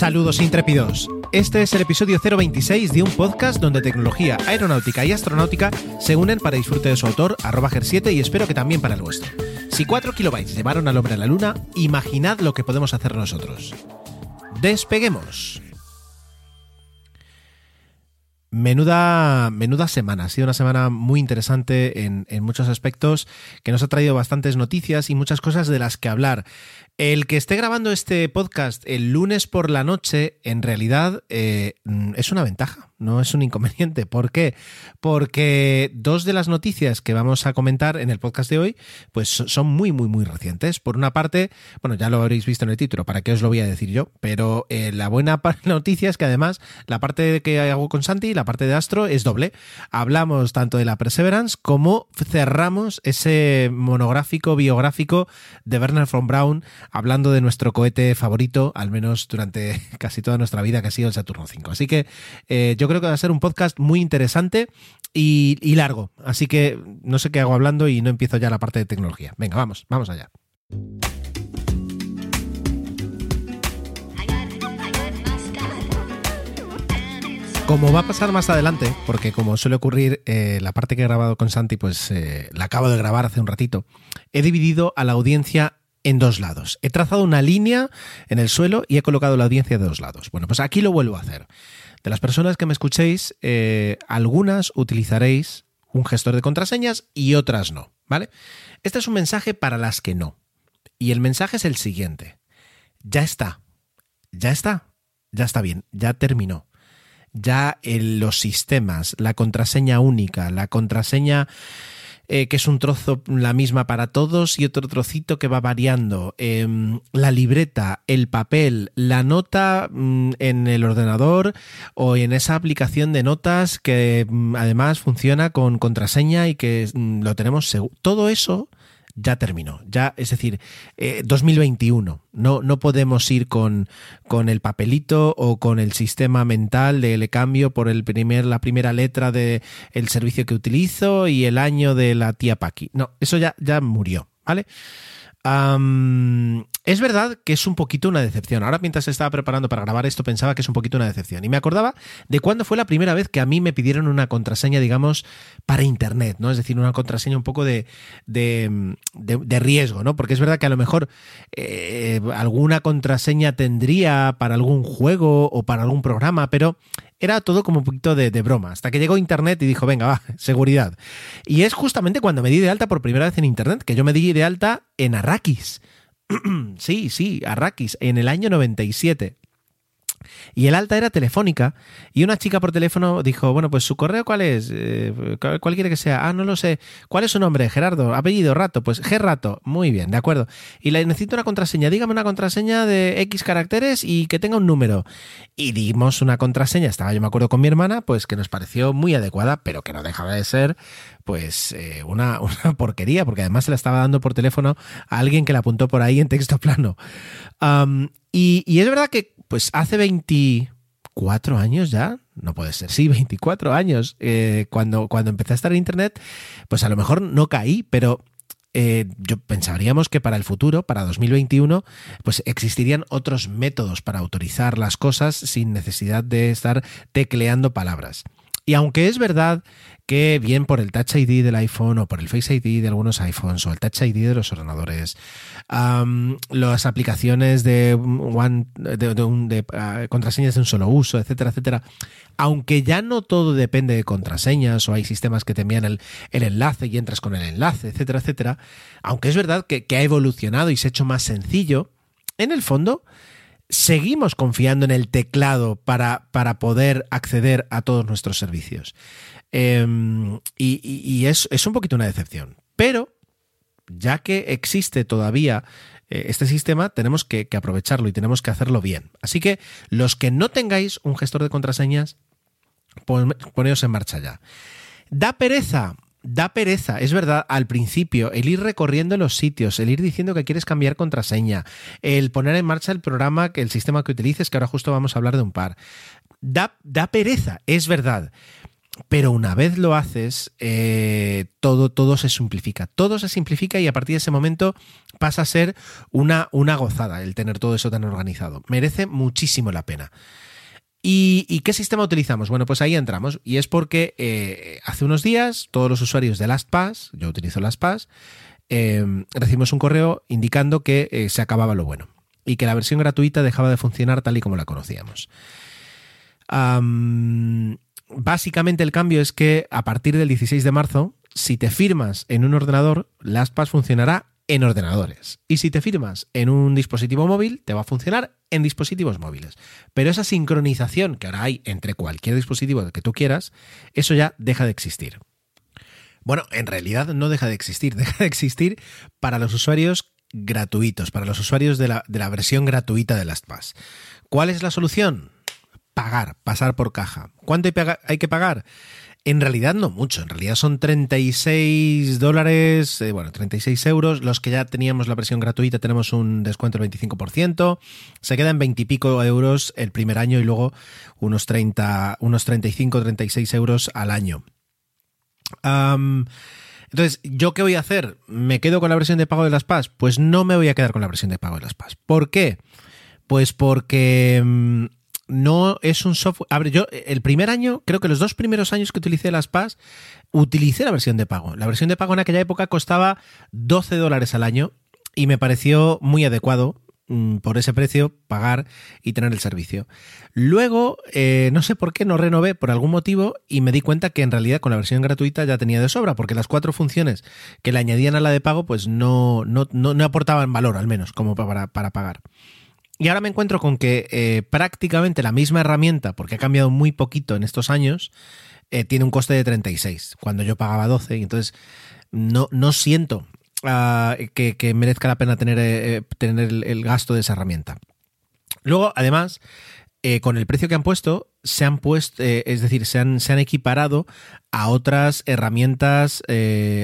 Saludos intrépidos. Este es el episodio 026 de un podcast donde tecnología, aeronáutica y astronáutica se unen para disfrute de su autor, arroba GER7, y espero que también para el vuestro. Si 4 kilobytes llevaron al hombre a la luna, imaginad lo que podemos hacer nosotros. Despeguemos. Menuda, menuda semana, ha sido una semana muy interesante en, muchos aspectos, que nos ha traído bastantes noticias y muchas cosas de las que hablar. El que esté grabando este podcast el lunes por la noche, en realidad eh, es una ventaja, no es un inconveniente. ¿Por qué? Porque dos de las noticias que vamos a comentar en el podcast de hoy, pues son muy, muy, muy recientes. Por una parte, bueno, ya lo habréis visto en el título, ¿para qué os lo voy a decir yo? Pero eh, la buena noticia es que además la parte que hago con Santi y la parte de Astro es doble. Hablamos tanto de la Perseverance como cerramos ese monográfico biográfico de Werner von Braun hablando de nuestro cohete favorito, al menos durante casi toda nuestra vida, que ha sido el Saturno 5. Así que eh, yo creo que va a ser un podcast muy interesante y, largo. Así que no sé qué hago hablando y no empiezo ya la parte de tecnología. Venga, vamos, vamos allá. Como va a pasar más adelante, porque como suele ocurrir, eh, la parte que he grabado con Santi, pues eh, la acabo de grabar hace un ratito, he dividido a la audiencia en dos lados. He trazado una línea en el suelo y he colocado la audiencia de dos lados. Bueno, pues aquí lo vuelvo a hacer. De las personas que me escuchéis, eh, algunas utilizaréis un gestor de contraseñas y otras no, ¿vale? Este es un mensaje para las que no. Y el mensaje es el siguiente. Ya está. Ya está. Ya está bien. Ya terminó ya en los sistemas, la contraseña única, la contraseña eh, que es un trozo la misma para todos y otro trocito que va variando, eh, la libreta, el papel, la nota mm, en el ordenador o en esa aplicación de notas que mm, además funciona con contraseña y que mm, lo tenemos seguro. Todo eso ya terminó. Ya, es decir, eh, 2021. No, no podemos ir con, con, el papelito o con el sistema mental de le cambio por el primer, la primera letra del el servicio que utilizo y el año de la tía Paqui. No, eso ya, ya murió, ¿vale? Es verdad que es un poquito una decepción. Ahora mientras estaba preparando para grabar esto pensaba que es un poquito una decepción. Y me acordaba de cuándo fue la primera vez que a mí me pidieron una contraseña, digamos, para Internet, ¿no? Es decir, una contraseña un poco de, de, de, de riesgo, ¿no? Porque es verdad que a lo mejor eh, alguna contraseña tendría para algún juego o para algún programa, pero era todo como un poquito de, de, broma, hasta que llegó Internet y dijo, venga, va, seguridad. Y es justamente cuando me di de alta por primera vez en Internet, que yo me di de alta en Arrakis. sí, sí, Arrakis, en el año 97. Y el alta era telefónica y una chica por teléfono dijo, bueno, pues su correo cuál es, eh, cuál quiere que sea, ah, no lo sé, ¿cuál es su nombre? Gerardo, apellido, Rato, pues G Rato, muy bien, de acuerdo. Y le necesito una contraseña, dígame una contraseña de X caracteres y que tenga un número. Y dimos una contraseña, estaba yo me acuerdo con mi hermana, pues que nos pareció muy adecuada, pero que no dejaba de ser pues eh, una, una, porquería, porque además se la estaba dando por teléfono a alguien que la apuntó por ahí en texto plano. Y, es verdad que pues hace 24 años ya, no puede ser, sí, 24 años, eh, cuando, cuando empecé a estar en Internet, pues a lo mejor no caí, pero eh, yo pensaríamos que para el futuro, para 2021, pues existirían otros métodos para autorizar las cosas sin necesidad de estar tecleando palabras. Y aunque es verdad que bien por el Touch ID del iPhone o por el Face ID de algunos iPhones o el Touch ID de los ordenadores, las aplicaciones de, uh, contraseñas de un solo uso, etcétera, etcétera, aunque ya no todo depende de contraseñas o hay sistemas que te envían el, enlace y entras con el enlace, etcétera, etcétera, aunque es verdad que, que ha evolucionado y se ha hecho más sencillo, en el fondo seguimos confiando en el teclado para, para poder acceder a todos nuestros servicios. Eh, y, es, es, un poquito una decepción. Pero ya que existe todavía eh, este sistema, tenemos que, aprovecharlo y tenemos que hacerlo bien. Así que los que no tengáis un gestor de contraseñas, poneos en marcha ya. Da pereza. Da pereza, es verdad, al principio, el ir recorriendo los sitios, el ir diciendo que quieres cambiar contraseña, el poner en marcha el programa, el sistema que utilices, que ahora justo vamos a hablar de un par. Da, da pereza, es verdad. Pero una vez lo haces, eh, todo, todo se simplifica. Todo se simplifica y a partir de ese momento pasa a ser una, una gozada el tener todo eso tan organizado. Merece muchísimo la pena. ¿Y, qué sistema utilizamos? Bueno, pues ahí entramos. Y es porque eh, hace unos días todos los usuarios de LastPass, yo utilizo LastPass, eh, recibimos un correo indicando que se acababa lo bueno y que la versión gratuita dejaba de funcionar tal y como la conocíamos. Básicamente el cambio es que a partir del 16 de marzo, si te firmas en un ordenador, LastPass funcionará en ordenadores. Y si te firmas en un dispositivo móvil, te va a funcionar en dispositivos móviles. Pero esa sincronización que ahora hay entre cualquier dispositivo que tú quieras, eso ya deja de existir. Bueno, en realidad no deja de existir, deja de existir para los usuarios gratuitos, para los usuarios de la, de la versión gratuita de LastPass. ¿Cuál es la solución? Pagar, pasar por caja. ¿Cuánto hay que pagar? En realidad no mucho, en realidad son 36 dólares, eh, bueno, 36 euros. Los que ya teníamos la versión gratuita tenemos un descuento del 25%. Se quedan 20 y pico euros el primer año y luego unos 30, unos 35, 36 euros al año. entonces, ¿yo qué voy a hacer? ¿Me quedo con la versión de pago de las PAS? Pues no me voy a quedar con la versión de pago de las PAS. ¿Por qué? Pues porque mm, no es un software. Yo el primer año, creo que los dos primeros años que utilicé las PAS, utilicé la versión de pago. La versión de pago en aquella época costaba 12 dólares al año y me pareció muy adecuado mm, por ese precio pagar y tener el servicio. Luego, eh, no sé por qué no renové por algún motivo y me di cuenta que en realidad con la versión gratuita ya tenía de sobra, porque las cuatro funciones que le añadían a la de pago, pues no, no, no, aportaban valor, al menos, como para, para pagar. Y ahora me encuentro con que eh, prácticamente la misma herramienta, porque ha cambiado muy poquito en estos años, eh, tiene un coste de 36, cuando yo pagaba 12. Y entonces no, no siento ah, que, merezca la pena tener, eh, tener el, gasto de esa herramienta. Luego, además, con el precio que han puesto, se han puesto, es decir, se han, se han, equiparado a otras herramientas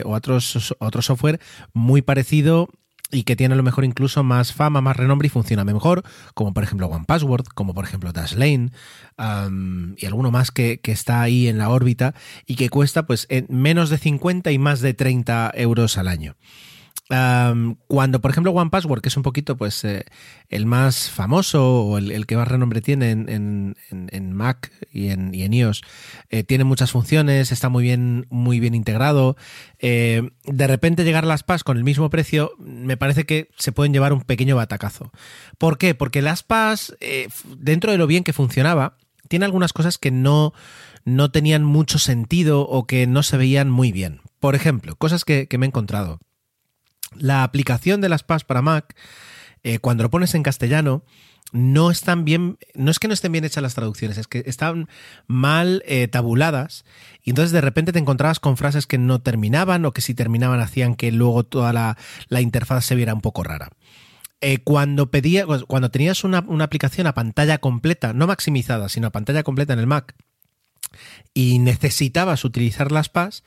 o otros, otro software muy parecido y que tiene a lo mejor incluso más fama, más renombre y funciona mejor, como por ejemplo OnePassword, como por ejemplo Dashlane y alguno más que, que, está ahí en la órbita y que cuesta pues en menos de 50 y más de 30 euros al año cuando, por ejemplo, One Password, que es un poquito pues eh, el más famoso o el, que más renombre tiene en, Mac y en, iOS, eh, tiene muchas funciones, está muy bien, muy bien integrado. Eh, de repente llegar a las PAS con el mismo precio, me parece que se pueden llevar un pequeño batacazo. ¿Por qué? Porque las PAS, dentro de lo bien que funcionaba, tiene algunas cosas que no, no tenían mucho sentido o que no se veían muy bien. Por ejemplo, cosas que me he encontrado. La aplicación de las PAS para Mac, eh, cuando lo pones en castellano, no están bien, no es que no estén bien hechas las traducciones, es que están mal eh, tabuladas y entonces de repente te encontrabas con frases que no terminaban o que si terminaban hacían que luego toda la, interfaz se viera un poco rara. Eh, cuando, pedía, cuando tenías una, una, aplicación a pantalla completa, no maximizada, sino a pantalla completa en el Mac, y necesitabas utilizar las PAS,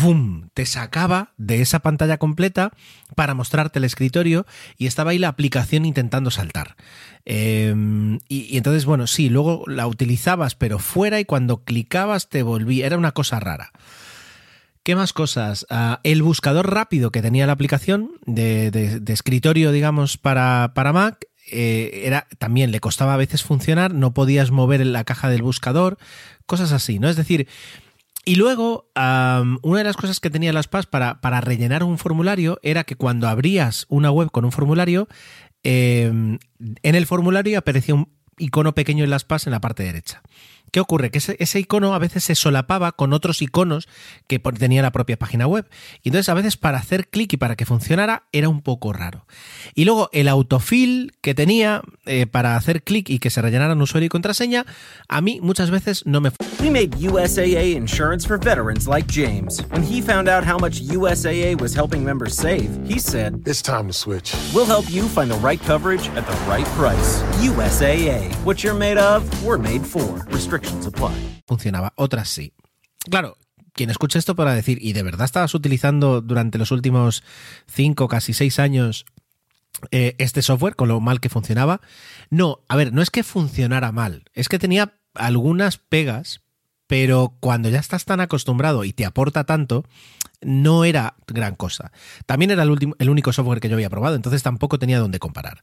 ¡boom! Te sacaba de esa pantalla completa para mostrarte el escritorio y estaba ahí la aplicación intentando saltar. Em, y, entonces, bueno, sí, luego la utilizabas pero fuera y cuando clicabas te volvía, era una cosa rara. ¿Qué más cosas? Ah, el buscador rápido que tenía la aplicación de, escritorio, digamos, para, para Mac, eh, era, también le costaba a veces funcionar, no podías mover la caja del buscador, cosas así, ¿no? Es decir, y luego, una de las cosas que tenía las PAS para, para, rellenar un formulario era que cuando abrías una web con un formulario, em, en el formulario aparecía un icono pequeño en las PAS en la parte derecha. ¿Qué ocurre? Que ese, icono a veces se solapaba con otros iconos que tenía la propia página web. Y entonces a veces para hacer clic y para que funcionara era un poco raro. Y luego el autofill que tenía eh, para hacer clic y que se rellenaran usuario y contraseña, a mí muchas veces no me... We made USAA insurance for veterans like James. When he found out how much USAA was helping members save, he said, It's time to switch. We'll help you find the right coverage at the right price. USAA. What you're made of, we're made for. Funcionaba, otras sí. Claro, quien escucha esto para decir, ¿y de verdad estabas utilizando durante los últimos cinco, casi seis años eh, este software con lo mal que funcionaba? No, a ver, no es que funcionara mal, es que tenía algunas pegas, pero cuando ya estás tan acostumbrado y te aporta tanto, no era gran cosa. También era el, último, el único software que yo había probado, entonces tampoco tenía dónde comparar.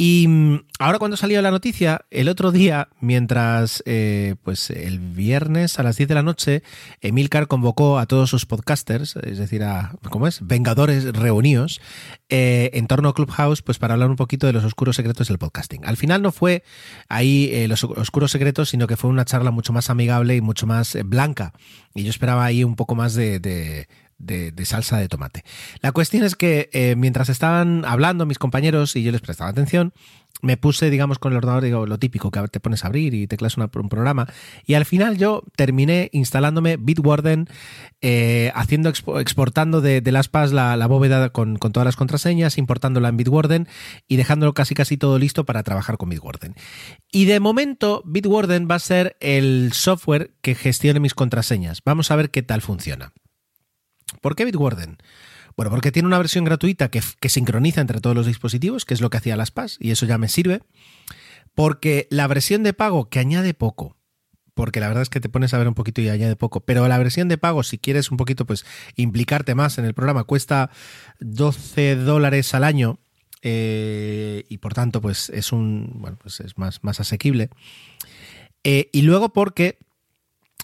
Y mm, ahora cuando salió la noticia, el otro día, mientras, eh, pues el viernes a las 10 de la noche, Emilcar convocó a todos sus podcasters, es decir, a, ¿cómo es? Vengadores reunidos, eh, en torno a Clubhouse, pues para hablar un poquito de los oscuros secretos del podcasting. Al final no fue ahí eh, los oscuros secretos, sino que fue una charla mucho más amigable y mucho más blanca. Y yo esperaba ahí un poco más de, salsa de tomate. La cuestión es que eh, mientras estaban hablando mis compañeros y yo les prestaba atención, me puse, digamos, con el ordenador, digo, lo típico, que te pones a abrir y teclas un programa. Y al final yo terminé instalándome Bitwarden, eh, haciendo, exportando de, las PAS la, bóveda con, con, todas las contraseñas, importándola en Bitwarden y dejándolo casi casi todo listo para trabajar con Bitwarden. Y de momento, Bitwarden va a ser el software que gestione mis contraseñas. Vamos a ver qué tal funciona. ¿Por qué Bitwarden? Bueno, porque tiene una versión gratuita que, sincroniza entre todos los dispositivos, que es lo que hacía las PAS, y eso ya me sirve. Porque la versión de pago, que añade poco, porque la verdad es que te pones a ver un poquito y añade poco, pero la versión de pago, si quieres un poquito, pues implicarte más en el programa, cuesta 12 dólares al año. Eh, y por tanto, pues es un. Bueno, pues es más, más asequible. Eh, y luego porque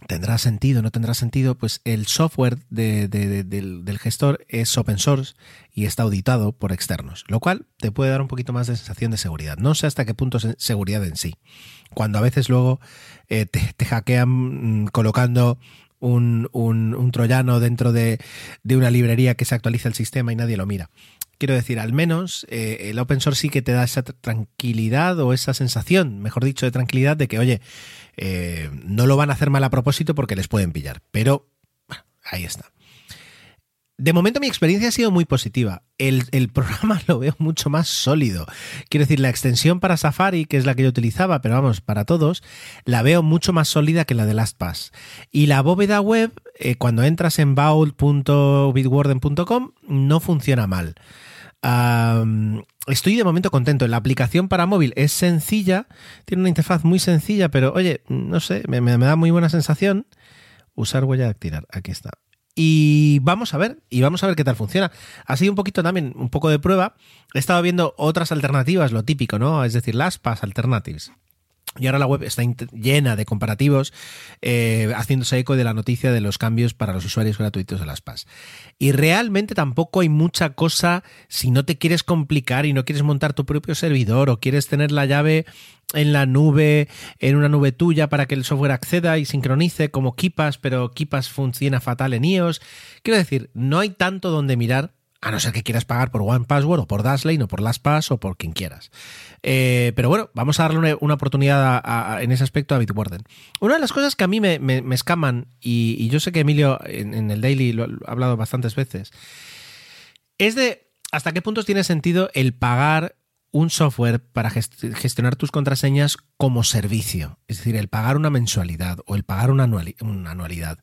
tendrá sentido, no tendrá sentido, pues el software del, gestor es open source y está auditado por externos, lo cual te puede dar un poquito más de sensación de seguridad. No sé hasta qué punto es seguridad en sí. Cuando a veces luego eh, te, hackean mm, colocando un, un, troyano dentro de, una librería que se actualiza el sistema y nadie lo mira. Quiero decir, al menos eh, el open source sí que te da esa tranquilidad o esa sensación, mejor dicho, de tranquilidad de que, oye, eh, no lo van a hacer mal a propósito porque les pueden pillar. Pero ahí está. De momento mi experiencia ha sido muy positiva. El, programa lo veo mucho más sólido. Quiero decir, la extensión para Safari, que es la que yo utilizaba, pero vamos, para todos, la veo mucho más sólida que la de LastPass. Y la bóveda web, eh, cuando entras en baul.bitwarden.com, no funciona mal estoy de momento contento. La aplicación para móvil es sencilla, tiene una interfaz muy sencilla, pero oye, no sé, me, da muy buena sensación. Usar huella dactilar, aquí está. Y vamos a ver, y vamos a ver qué tal funciona. Ha sido un poquito también, un poco de prueba. He estado viendo otras alternativas, lo típico, ¿no? Es decir, las PAS Alternatives. Y ahora la web está llena de comparativos, eh, haciéndose eco de la noticia de los cambios para los usuarios gratuitos de las PAS. Y realmente tampoco hay mucha cosa si no te quieres complicar y no quieres montar tu propio servidor o quieres tener la llave en la nube, en una nube tuya para que el software acceda y sincronice como Kipas, pero Kipas funciona fatal en iOS. Quiero decir, no hay tanto donde mirar a no ser que quieras pagar por One Password o por Dashlane o por LastPass o por quien quieras. Eh, pero bueno, vamos a darle una, oportunidad en ese aspecto a Bitwarden. Una de las cosas que a mí me, escaman, y, yo sé que Emilio en, el Daily lo ha hablado bastantes veces, es de hasta qué puntos tiene sentido el pagar un software para gestionar tus contraseñas como servicio. Es decir, el pagar una mensualidad o el pagar una, anualidad.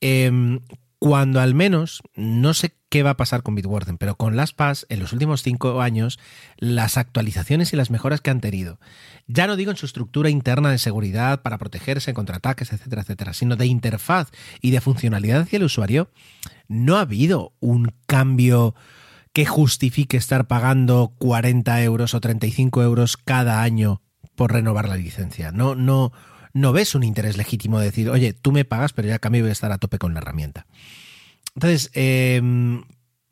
Em, cuando al menos, no sé qué va a pasar con Bitwarden, pero con las PAS en los últimos cinco años, las actualizaciones y las mejoras que han tenido, ya no digo en su estructura interna de seguridad para protegerse contra ataques, etcétera, etcétera, sino de interfaz y de funcionalidad hacia el usuario, no ha habido un cambio que justifique estar pagando 40 euros o 35 euros cada año por renovar la licencia. No, no, no ves un interés legítimo de decir, oye, tú me pagas, pero ya cambio voy a estar a tope con la herramienta. Entonces, em,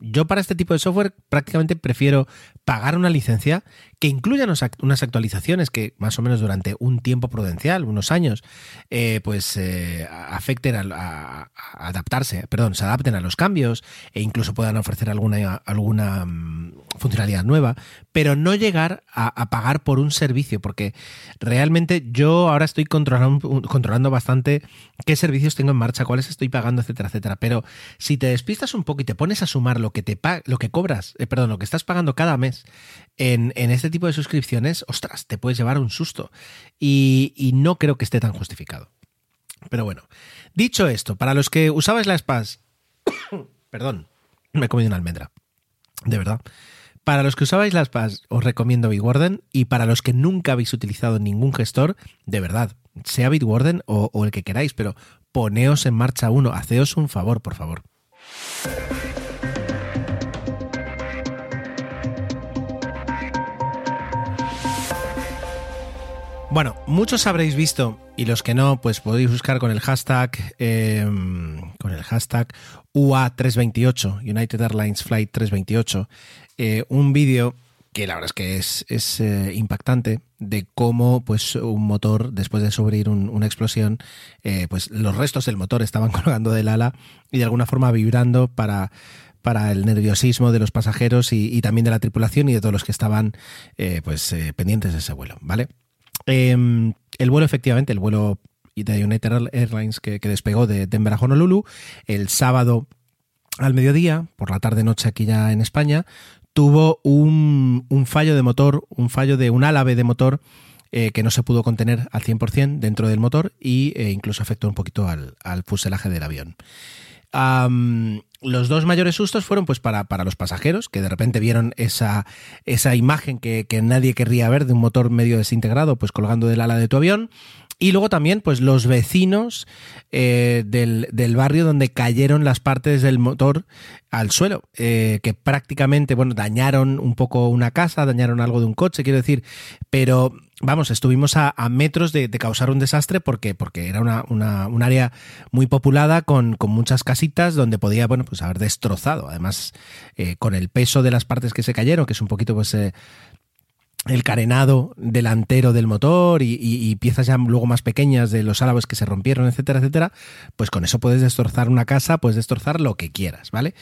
Yo para este tipo de software prácticamente prefiero pagar una licencia que incluya unas actualizaciones que más o menos durante un tiempo prudencial, unos años, eh, pues eh, afecten a, adaptarse, perdón, se adapten a los cambios e incluso puedan ofrecer alguna, alguna mm, funcionalidad nueva, pero no llegar a, pagar por un servicio, porque realmente yo ahora estoy controlando, controlando bastante qué servicios tengo en marcha, cuáles estoy pagando, etcétera, etcétera. Pero si te despistas un poco y te pones a sumar lo que te lo que cobras, eh, perdón, lo que estás pagando cada mes en, este tipo de suscripciones, ostras, te puedes llevar un susto. Y, no creo que esté tan justificado. Pero bueno, dicho esto, para los que usabais la SPAS, perdón, me he comido una almendra, de verdad. Para los que usabais las PAS, os recomiendo Bitwarden. Y para los que nunca habéis utilizado ningún gestor, de verdad, sea Bitwarden o, o el que queráis, pero poneos en marcha uno, haceos un favor, por favor. Bueno, muchos habréis visto, y los que no, pues podéis buscar con el hashtag, em, con el hashtag UA328, United Airlines Flight 328, eh, un vídeo que la verdad es que es, eh, impactante de cómo pues un motor después de sufrir una explosión eh, pues los restos del motor estaban colgando del ala y de alguna forma vibrando para para el nerviosismo de los pasajeros y, también de la tripulación y de todos los que estaban pues pendientes de ese vuelo vale Em, el vuelo, efectivamente, el vuelo de United Airlines que, despegó de Denver a Honolulu el sábado al mediodía, por la tarde-noche aquí ya en España, tuvo un, fallo de motor, un fallo de un álave de motor eh, que no se pudo contener al 100% dentro del motor eh, incluso afectó un poquito al, fuselaje del avión los dos mayores sustos fueron pues para, para, los pasajeros, que de repente vieron esa, esa imagen que, que, nadie querría ver de un motor medio desintegrado, pues colgando del ala de tu avión. Y luego también, pues, los vecinos eh, del, del, barrio donde cayeron las partes del motor al suelo, eh, que prácticamente, bueno, dañaron un poco una casa, dañaron algo de un coche, quiero decir, pero vamos, estuvimos a, metros de, causar un desastre porque, porque era una, una, un área muy populada con, con, muchas casitas donde podía, bueno, pues haber destrozado. Además, eh, con el peso de las partes que se cayeron, que es un poquito, pues, el carenado delantero del motor y, piezas ya luego más pequeñas de los álabes que se rompieron, etcétera, etcétera, pues con eso puedes destrozar una casa, puedes destrozar lo que quieras, ¿vale?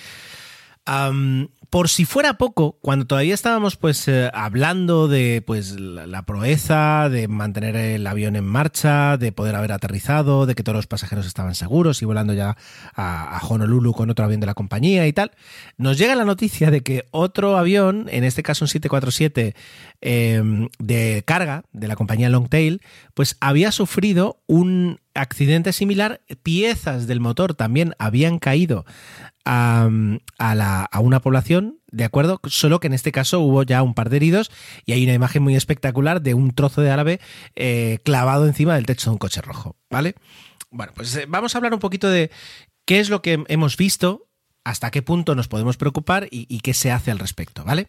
Por si fuera poco, cuando todavía estábamos pues eh, hablando de pues la, proeza, de mantener el avión en marcha, de poder haber aterrizado, de que todos los pasajeros estaban seguros y volando ya a, Honolulu con otro avión de la compañía y tal, nos llega la noticia de que otro avión, en este caso un 747 em, de carga de la compañía Longtail, pues había sufrido un accidente similar, piezas del motor también habían caído a, una población, ¿de acuerdo? Solo que en este caso hubo ya un par de heridos y hay una imagen muy espectacular de un trozo de árabe eh, clavado encima del techo de un coche rojo, ¿vale? Bueno, pues eh, vamos a hablar un poquito de qué es lo que hemos visto, hasta qué punto nos podemos preocupar y, qué se hace al respecto, ¿vale?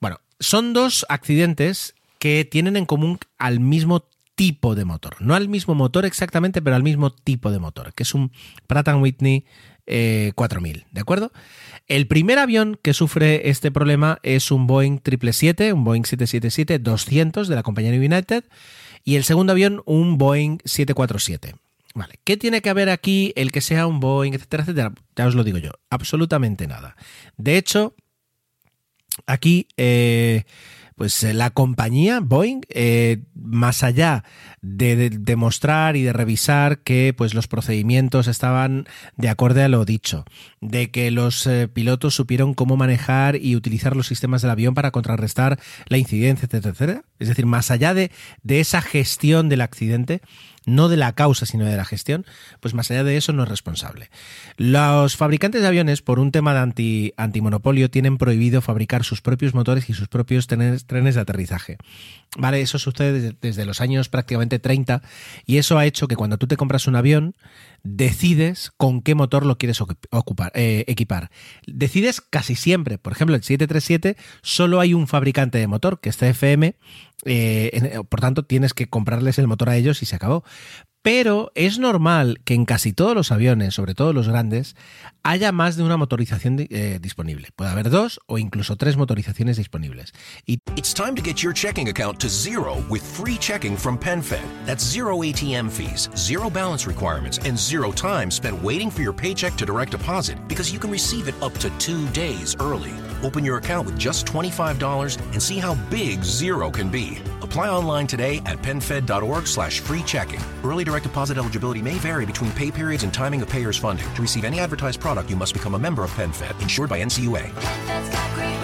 Bueno, son dos accidentes que tienen en común al mismo tipo de motor. No al mismo motor exactamente, pero al mismo tipo de motor, que es un Pratt Whitney 4000, eh, ¿de acuerdo? El primer avión que sufre este problema es un Boeing 777, un Boeing 777-200 de la compañía United, y el segundo avión un Boeing 747. Vale, ¿qué tiene que haber aquí el que sea un Boeing, etcétera, etcétera? Ya os lo digo yo, absolutamente nada. De hecho, aquí eh, pues eh, la compañía Boeing, eh, más allá de demostrar y de revisar que pues los procedimientos estaban de acorde a lo dicho, de que los eh, pilotos supieron cómo manejar y utilizar los sistemas del avión para contrarrestar la incidencia, etcétera, etcétera. Es decir, más allá de, de esa gestión del accidente, no de la causa, sino de la gestión, pues más allá de eso no es responsable. Los fabricantes de aviones, por un tema de anti, antimonopolio, tienen prohibido fabricar sus propios motores y sus propios trenes, de aterrizaje. Vale, eso sucede desde, los años prácticamente 30 y eso ha hecho que cuando tú te compras un avión, decides con qué motor lo quieres ocupar, eh, equipar. Decides casi siempre. Por ejemplo, el 737 solo hay un fabricante de motor, que es CFM, eh, por tanto tienes que comprarles el motor a ellos y se acabó. Pero es normal que en casi todos los aviones, sobre todo los grandes, haya más de una motorización eh, disponible. Puede haber dos o incluso tres motorizaciones disponibles. Y It's time to get your checking account to zero with free checking from PenFed. That's zero ATM fees, zero balance requirements, and zero time spent waiting for your paycheck to direct deposit because you can receive it up to two days early. Open your account with just $25 and see how big zero can be. Apply online today at penfed.org slash free checking. Early direct deposit eligibility may vary between pay periods and timing of payer's funding. To receive any advertised product, you must become a member of PenFed, insured by NCUA.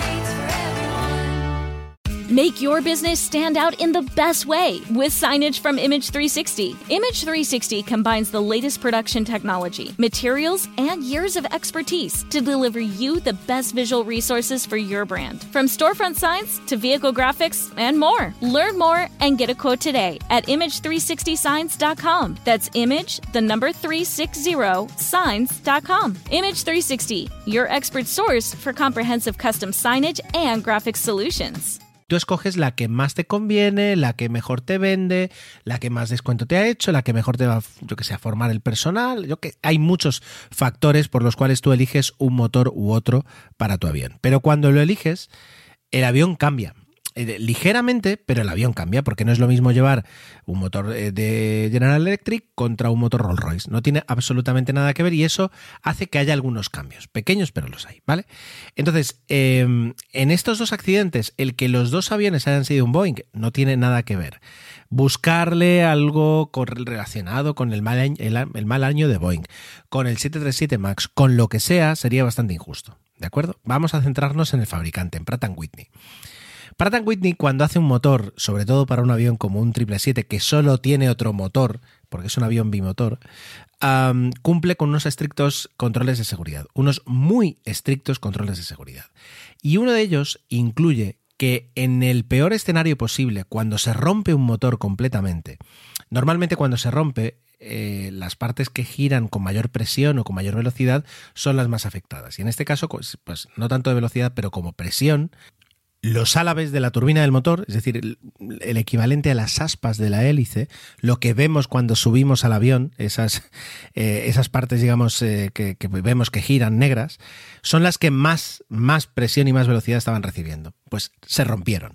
Make your business stand out in the best way with signage from Image 360. Image 360 combines the latest production technology, materials, and years of expertise to deliver you the best visual resources for your brand. From storefront signs to vehicle graphics and more. Learn more and get a quote today at image360signs.com. That's image, the number 360 signs.com. Image 360, your expert source for comprehensive custom signage and graphics solutions. Tú escoges la que más te conviene, la que mejor te vende, la que más descuento te ha hecho, la que mejor te va, yo que sé, a formar el personal. Yo que hay muchos factores por los cuales tú eliges un motor u otro para tu avión. Pero cuando lo eliges, el avión cambia. Eh, ligeramente, pero el avión cambia, porque no es lo mismo llevar un motor eh, de General Electric contra un motor Rolls Royce. No tiene absolutamente nada que ver y eso hace que haya algunos cambios, pequeños, pero los hay, ¿vale? Entonces, em, en estos dos accidentes, el que los dos aviones hayan sido un Boeing no tiene nada que ver. Buscarle algo relacionado con el mal, año, el mal año de Boeing, con el 737 MAX, con lo que sea, sería bastante injusto. ¿De acuerdo? Vamos a centrarnos en el fabricante, en Pratt Whitney. Pratt Whitney cuando hace un motor, sobre todo para un avión como un 777 que solo tiene otro motor, porque es un avión bimotor, cumple con unos estrictos controles de seguridad, unos muy estrictos controles de seguridad. Y uno de ellos incluye que en el peor escenario posible, cuando se rompe un motor completamente, normalmente cuando se rompe, eh, las partes que giran con mayor presión o con mayor velocidad son las más afectadas. Y en este caso, pues, pues no tanto de velocidad, pero como presión, los álabes de la turbina del motor, es decir, el, equivalente a las aspas de la hélice, lo que vemos cuando subimos al avión, esas, eh, esas partes, digamos, eh, que, vemos que giran negras, son las que más, más presión y más velocidad estaban recibiendo. Pues se rompieron.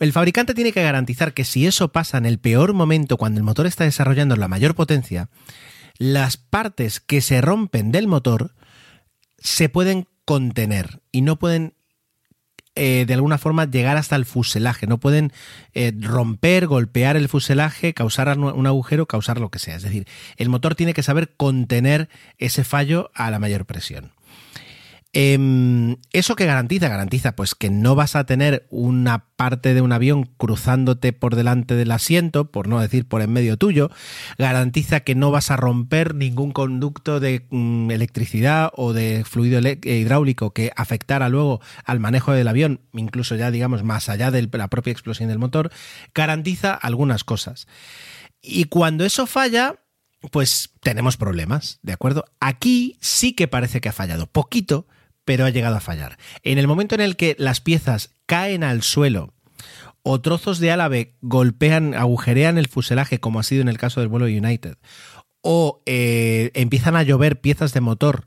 El fabricante tiene que garantizar que si eso pasa en el peor momento, cuando el motor está desarrollando la mayor potencia, las partes que se rompen del motor se pueden contener y no pueden eh, de alguna forma llegar hasta el fuselaje. No pueden eh, romper, golpear el fuselaje, causar un agujero, causar lo que sea. Es decir, el motor tiene que saber contener ese fallo a la mayor presión. Em, ¿Eso que garantiza? Garantiza pues que no vas a tener una parte de un avión cruzándote por delante del asiento, por no decir por en medio tuyo. Garantiza que no vas a romper ningún conducto de mm, electricidad o de fluido eh, hidráulico que afectara luego al manejo del avión, incluso ya digamos más allá de la propia explosión del motor. Garantiza algunas cosas. Y cuando eso falla, pues tenemos problemas, ¿de acuerdo? Aquí sí que parece que ha fallado, poquito, pero ha llegado a fallar. En el momento en el que las piezas caen al suelo o trozos de álabe golpean, agujerean el fuselaje, como ha sido en el caso del vuelo United, o eh, empiezan a llover piezas de motor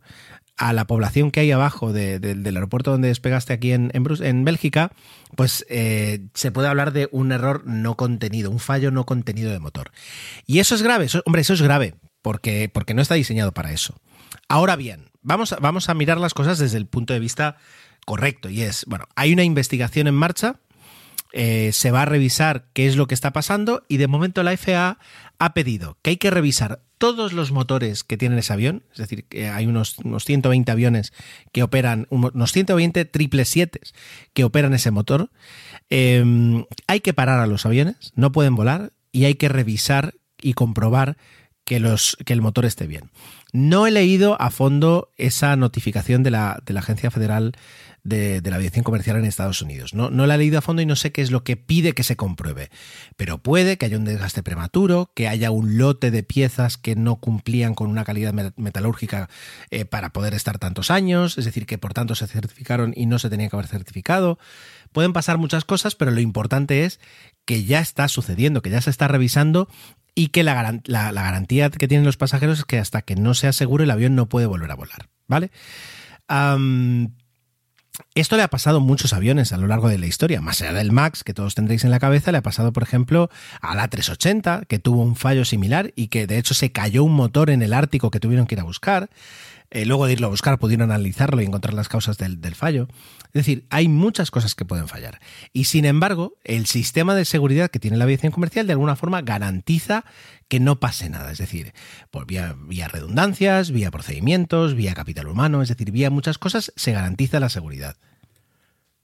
a la población que hay abajo del aeropuerto donde despegaste aquí en, en, Bélgica, pues eh, se puede hablar de un error no contenido, un fallo no contenido de motor. Y eso es grave, hombre, eso es grave, porque, porque no está diseñado para eso. Ahora bien, vamos a, vamos a mirar las cosas desde el punto de vista correcto y es, bueno, hay una investigación en marcha, eh, se va a revisar qué es lo que está pasando y de momento la FAA ha pedido que hay que revisar todos los motores que tiene ese avión, es decir, que hay unos, unos 120 aviones que operan, unos 120 triple siete que operan ese motor. Em, hay que parar a los aviones, no pueden volar y hay que revisar y comprobar que, el motor esté bien. No he leído a fondo esa notificación de la, de la Agencia Federal de, la aviación comercial en Estados Unidos. No, no la he leído a fondo y no sé qué es lo que pide que se compruebe, pero puede que haya un desgaste prematuro, que haya un lote de piezas que no cumplían con una calidad metalúrgica eh, para poder estar tantos años, es decir, que por tanto se certificaron y no se tenían que haber certificado. Pueden pasar muchas cosas, pero lo importante es que ya está sucediendo, que ya se está revisando y que la, garantía que tienen los pasajeros es que hasta que no sea seguro el avión no puede volver a volar, ¿vale? esto le ha pasado a muchos aviones a lo largo de la historia, más allá del MAX que todos tendréis en la cabeza, le ha pasado, por ejemplo, a la 380, que tuvo un fallo similar y que de hecho se cayó un motor en el Ártico que tuvieron que ir a buscar. Eh, luego de irlo a buscar pudieron analizarlo y encontrar las causas del, fallo. Es decir, hay muchas cosas que pueden fallar. Y sin embargo, el sistema de seguridad que tiene la aviación comercial de alguna forma garantiza que no pase nada. Es decir, por vía, vía redundancias, vía procedimientos, vía capital humano, es decir, vía muchas cosas, se garantiza la seguridad.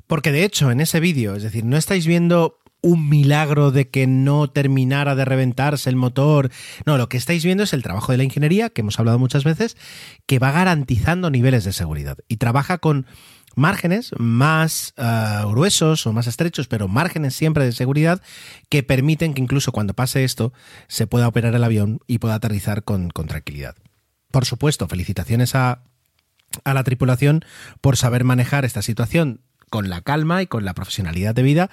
Porque de hecho, en ese vídeo, es decir, no estáis viendo un milagro de que no terminara de reventarse el motor. No, lo que estáis viendo es el trabajo de la ingeniería, que hemos hablado muchas veces, que va garantizando niveles de seguridad y trabaja con márgenes más eh, gruesos o más estrechos, pero márgenes siempre de seguridad que permiten que incluso cuando pase esto se pueda operar el avión y pueda aterrizar con, tranquilidad. Por supuesto, felicitaciones a la tripulación por saber manejar esta situación con la calma y con la profesionalidad de vida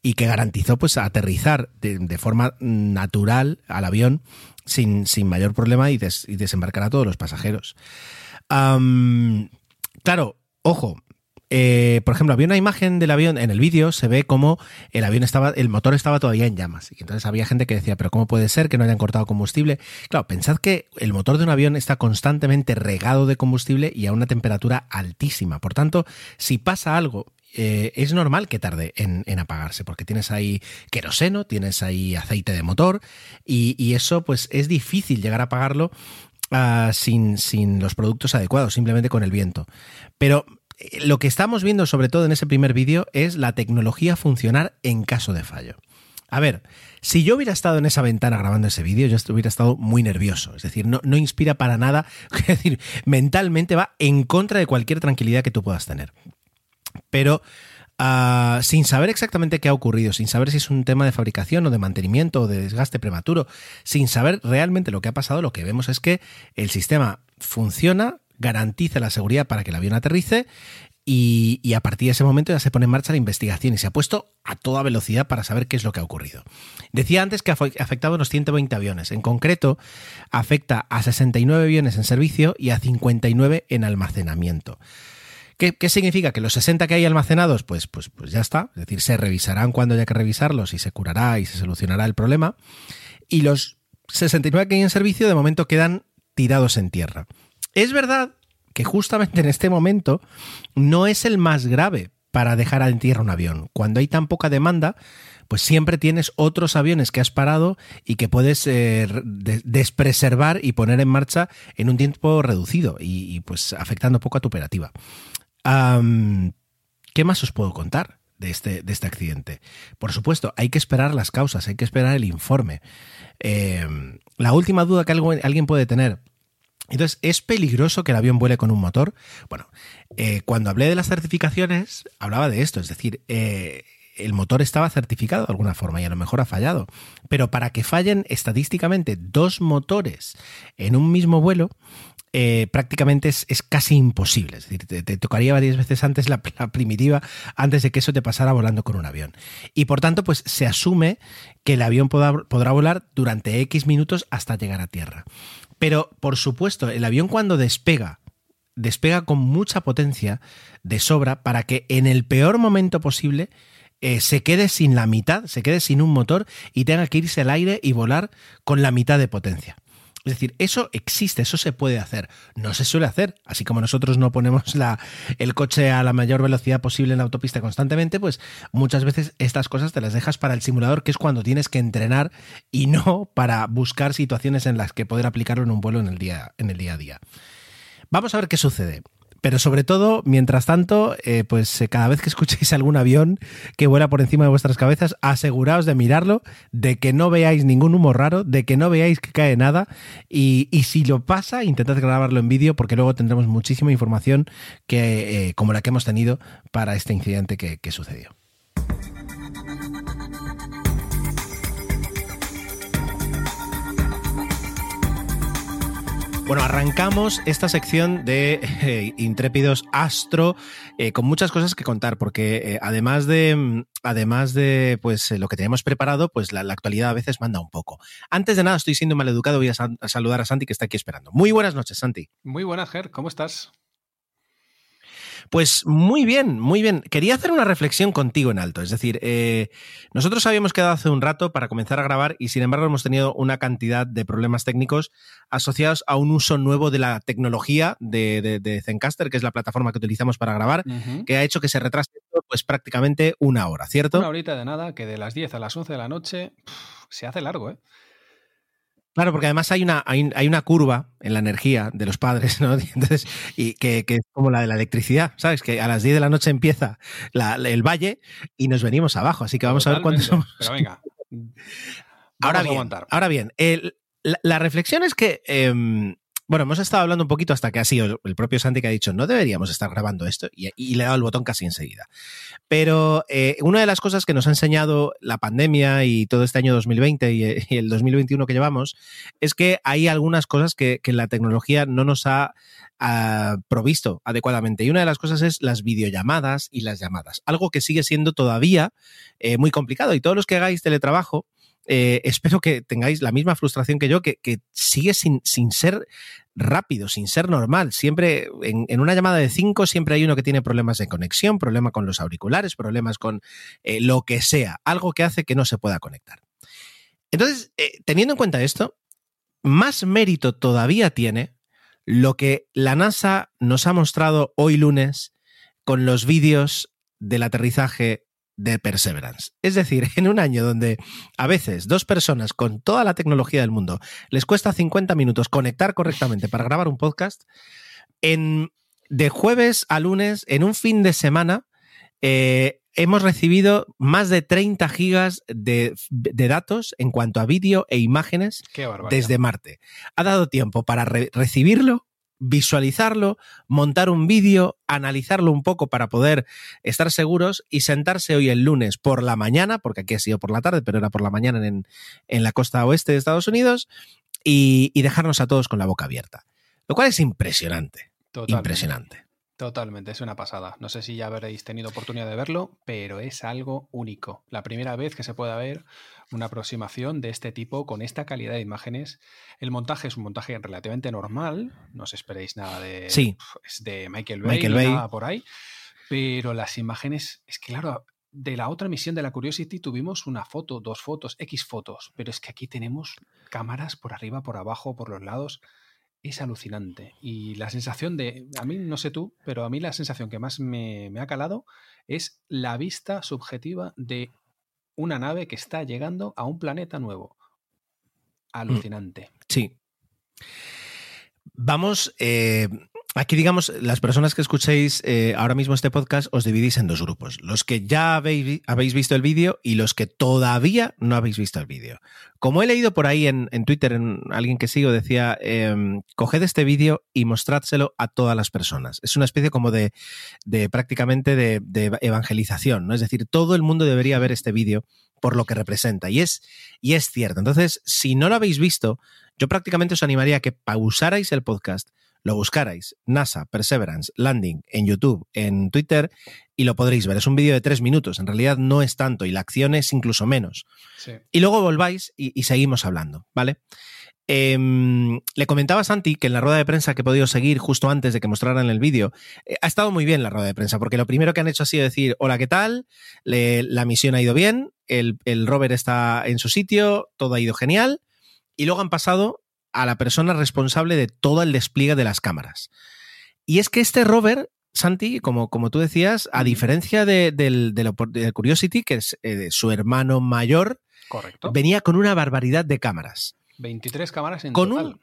y que garantizó pues aterrizar de, forma natural al avión sin, sin mayor problema y, desembarcar a todos los pasajeros. claro, ojo, eh, por ejemplo, había una imagen del avión en el vídeo, se ve como el avión estaba, el motor estaba todavía en llamas. Y entonces había gente que decía, pero ¿cómo puede ser que no hayan cortado combustible? Claro, pensad que el motor de un avión está constantemente regado de combustible y a una temperatura altísima. Por tanto, si pasa algo eh, es normal que tarde en, apagarse, porque tienes ahí queroseno, tienes ahí aceite de motor, y, eso pues es difícil llegar a apagarlo ah, sin, los productos adecuados, simplemente con el viento. Pero eh, lo que estamos viendo, sobre todo en ese primer vídeo, es la tecnología funcionar en caso de fallo. A ver, si yo hubiera estado en esa ventana grabando ese vídeo, yo hubiera estado muy nervioso. Es decir, no, no inspira para nada. Es decir, mentalmente va en contra de cualquier tranquilidad que tú puedas tener pero ah, sin saber exactamente qué ha ocurrido, sin saber si es un tema de fabricación o de mantenimiento o de desgaste prematuro, sin saber realmente lo que ha pasado, lo que vemos es que el sistema funciona, garantiza la seguridad para que el avión aterrice y, y, a partir de ese momento ya se pone en marcha la investigación y se ha puesto a toda velocidad para saber qué es lo que ha ocurrido. Decía antes que ha afectado a unos 120 aviones. En concreto, afecta a 69 aviones en servicio y a 59 en almacenamiento. ¿Qué, significa? Que los 60 que hay almacenados, pues, pues, pues ya está. Es decir, se revisarán cuando haya que revisarlos y se curará y se solucionará el problema. Y los 69 que hay en servicio, de momento quedan tirados en tierra. Es verdad que justamente en este momento no es el más grave para dejar en tierra un avión. Cuando hay tan poca demanda, pues siempre tienes otros aviones que has parado y que puedes eh, despreservar y poner en marcha en un tiempo reducido y, y, pues afectando poco a tu operativa. ¿Qué más os puedo contar? De este, de este, accidente. Por supuesto, hay que esperar las causas, hay que esperar el informe. Em, la última duda que alguien puede tener. Entonces, ¿es peligroso que el avión vuele con un motor? Bueno, eh, cuando hablé de las certificaciones, hablaba de esto, es decir, eh, el motor estaba certificado de alguna forma y a lo mejor ha fallado. Pero para que fallen estadísticamente dos motores en un mismo vuelo, eh, prácticamente es, casi imposible. Es decir, te, tocaría varias veces antes la, primitiva, antes de que eso te pasara volando con un avión. Y por tanto, pues se asume que el avión podrá volar durante X minutos hasta llegar a tierra. Pero, por supuesto, el avión cuando despega, despega con mucha potencia de sobra para que en el peor momento posible eh, se quede sin la mitad, se quede sin un motor y tenga que irse al aire y volar con la mitad de potencia. Es decir, eso existe, eso se puede hacer. No se suele hacer. Así como nosotros no ponemos el coche a la mayor velocidad posible en la autopista constantemente, pues muchas veces estas cosas te las dejas para el simulador, que es cuando tienes que entrenar y no para buscar situaciones en las que poder aplicarlo en un vuelo en el día, en el día a día. Vamos a ver qué sucede. Pero sobre todo, mientras tanto, eh, pues eh, cada vez que escuchéis algún avión que vuela por encima de vuestras cabezas, aseguraos de mirarlo, de que no veáis ningún humo raro, de que no veáis que cae nada. Y, si lo pasa, intentad grabarlo en vídeo porque luego tendremos muchísima información que, eh, como la que hemos tenido para este incidente que sucedió. Bueno, arrancamos esta sección de eh, Intrépidos Astro eh, con muchas cosas que contar, porque eh, además de, mm, además de pues, lo que tenemos preparado, pues la, actualidad a veces manda un poco. Antes de nada, estoy siendo maleducado, voy a, saludar a Santi que está aquí esperando. Muy buenas noches, Santi. Muy buenas, Ger, ¿cómo estás? Pues muy bien, muy bien. Quería hacer una reflexión contigo en alto. Es decir, eh, nosotros habíamos quedado hace un rato para comenzar a grabar y sin embargo hemos tenido una cantidad de problemas técnicos asociados a un uso nuevo de la tecnología de, Zencaster, que es la plataforma que utilizamos para grabar, que ha hecho que se retrase pues prácticamente una hora, ¿cierto? Una horita de nada, que de las 10 a las 11 de la noche se hace largo, ¿eh? Claro, porque además hay una, hay, una curva en la energía de los padres, ¿no? Entonces, y que, es como la de la electricidad, ¿sabes? Que a las 10 de la noche empieza el valle y nos venimos abajo. Así que vamos a ver cuántos somos. Pero venga. ahora bien, ahora bien, la, reflexión es que em, bueno, hemos estado hablando un poquito hasta que ha sido el propio Santi que ha dicho, no deberíamos estar grabando esto, y, le he dado el botón casi enseguida. Pero eh, una de las cosas que nos ha enseñado la pandemia y todo este año 2020 y, el 2021 que llevamos, es que hay algunas cosas que, la tecnología no nos ha provisto adecuadamente. Y una de las cosas es las videollamadas y las llamadas, algo que sigue siendo todavía eh, muy complicado. Y todos los que hagáis teletrabajo, eh, espero que tengáis la misma frustración que yo, que, sigue sin, ser rápido, sin ser normal. Siempre, en, una llamada de cinco, siempre hay uno que tiene problemas de conexión, problema con los auriculares, problemas con eh, lo que sea, algo que hace que no se pueda conectar. Entonces, eh, teniendo en cuenta esto, más mérito todavía tiene lo que la NASA nos ha mostrado hoy lunes con los vídeos del aterrizaje de Perseverance. Es decir, en un año donde a veces dos personas con toda la tecnología del mundo les cuesta 50 minutos conectar correctamente para grabar un podcast, en, de jueves a lunes, en un fin de semana, eh, hemos recibido más de 30 gigas de, datos en cuanto a vídeo e imágenes desde Marte. Ha dado tiempo para recibirlo, visualizarlo, montar un vídeo, analizarlo un poco para poder estar seguros y sentarse hoy el lunes por la mañana, porque aquí ha sido por la tarde, pero era por la mañana en, en la costa oeste de Estados Unidos, y, dejarnos a todos con la boca abierta. Lo cual es impresionante. Impresionante. Totalmente, es una pasada. No sé si ya habréis tenido oportunidad de verlo, pero es algo único. La primera vez que se pueda ver una aproximación de este tipo con esta calidad de imágenes. El montaje es un montaje relativamente normal, no os esperéis nada de, sí. de Michael Bay, Nada por ahí, pero las imágenes, es que claro, de la otra misión de la Curiosity tuvimos una foto, dos fotos, X fotos, pero es que aquí tenemos cámaras por arriba, por abajo, por los lados es alucinante. Y la sensación de, a mí no sé tú, pero a mí la sensación que más me, ha calado es la vista subjetiva de una nave que está llegando a un planeta nuevo. Mm. Alucinante. Sí. Vamos, eh, Aquí, digamos, las personas que escuchéis eh, ahora mismo este podcast os dividís en dos grupos. Los que ya habéis, habéis visto el vídeo y los que todavía no habéis visto el vídeo. Como he leído por ahí en, Twitter, en alguien que sigo decía, eh, coged este vídeo y mostrádselo a todas las personas. Es una especie como de, de prácticamente de, de, evangelización, ¿no? Es decir, todo el mundo debería ver este vídeo por lo que representa. Y es, y es cierto. Entonces, si no lo habéis visto, yo prácticamente os animaría a que pausarais el podcast lo buscarais, NASA Perseverance Landing en YouTube, en Twitter, y lo podréis ver. Es un vídeo de tres minutos, en realidad no es tanto, y la acción es incluso menos. Y luego volváis y, seguimos hablando, ¿vale? Em, le comentaba a Santi que en la rueda de prensa que he podido seguir justo antes de que mostraran el vídeo, eh, ha estado muy bien la rueda de prensa, porque lo primero que han hecho ha sido decir, hola, ¿qué tal? la misión ha ido bien, el, el rover está en su sitio, todo ha ido genial, y luego han pasado a la persona responsable de todo el despliegue de las cámaras. Y es que este rover, Santi, como, como tú decías, a diferencia de, del, Curiosity, que es eh, su hermano mayor, Correcto. venía con una barbaridad de cámaras. 23 cámaras en con total. Un,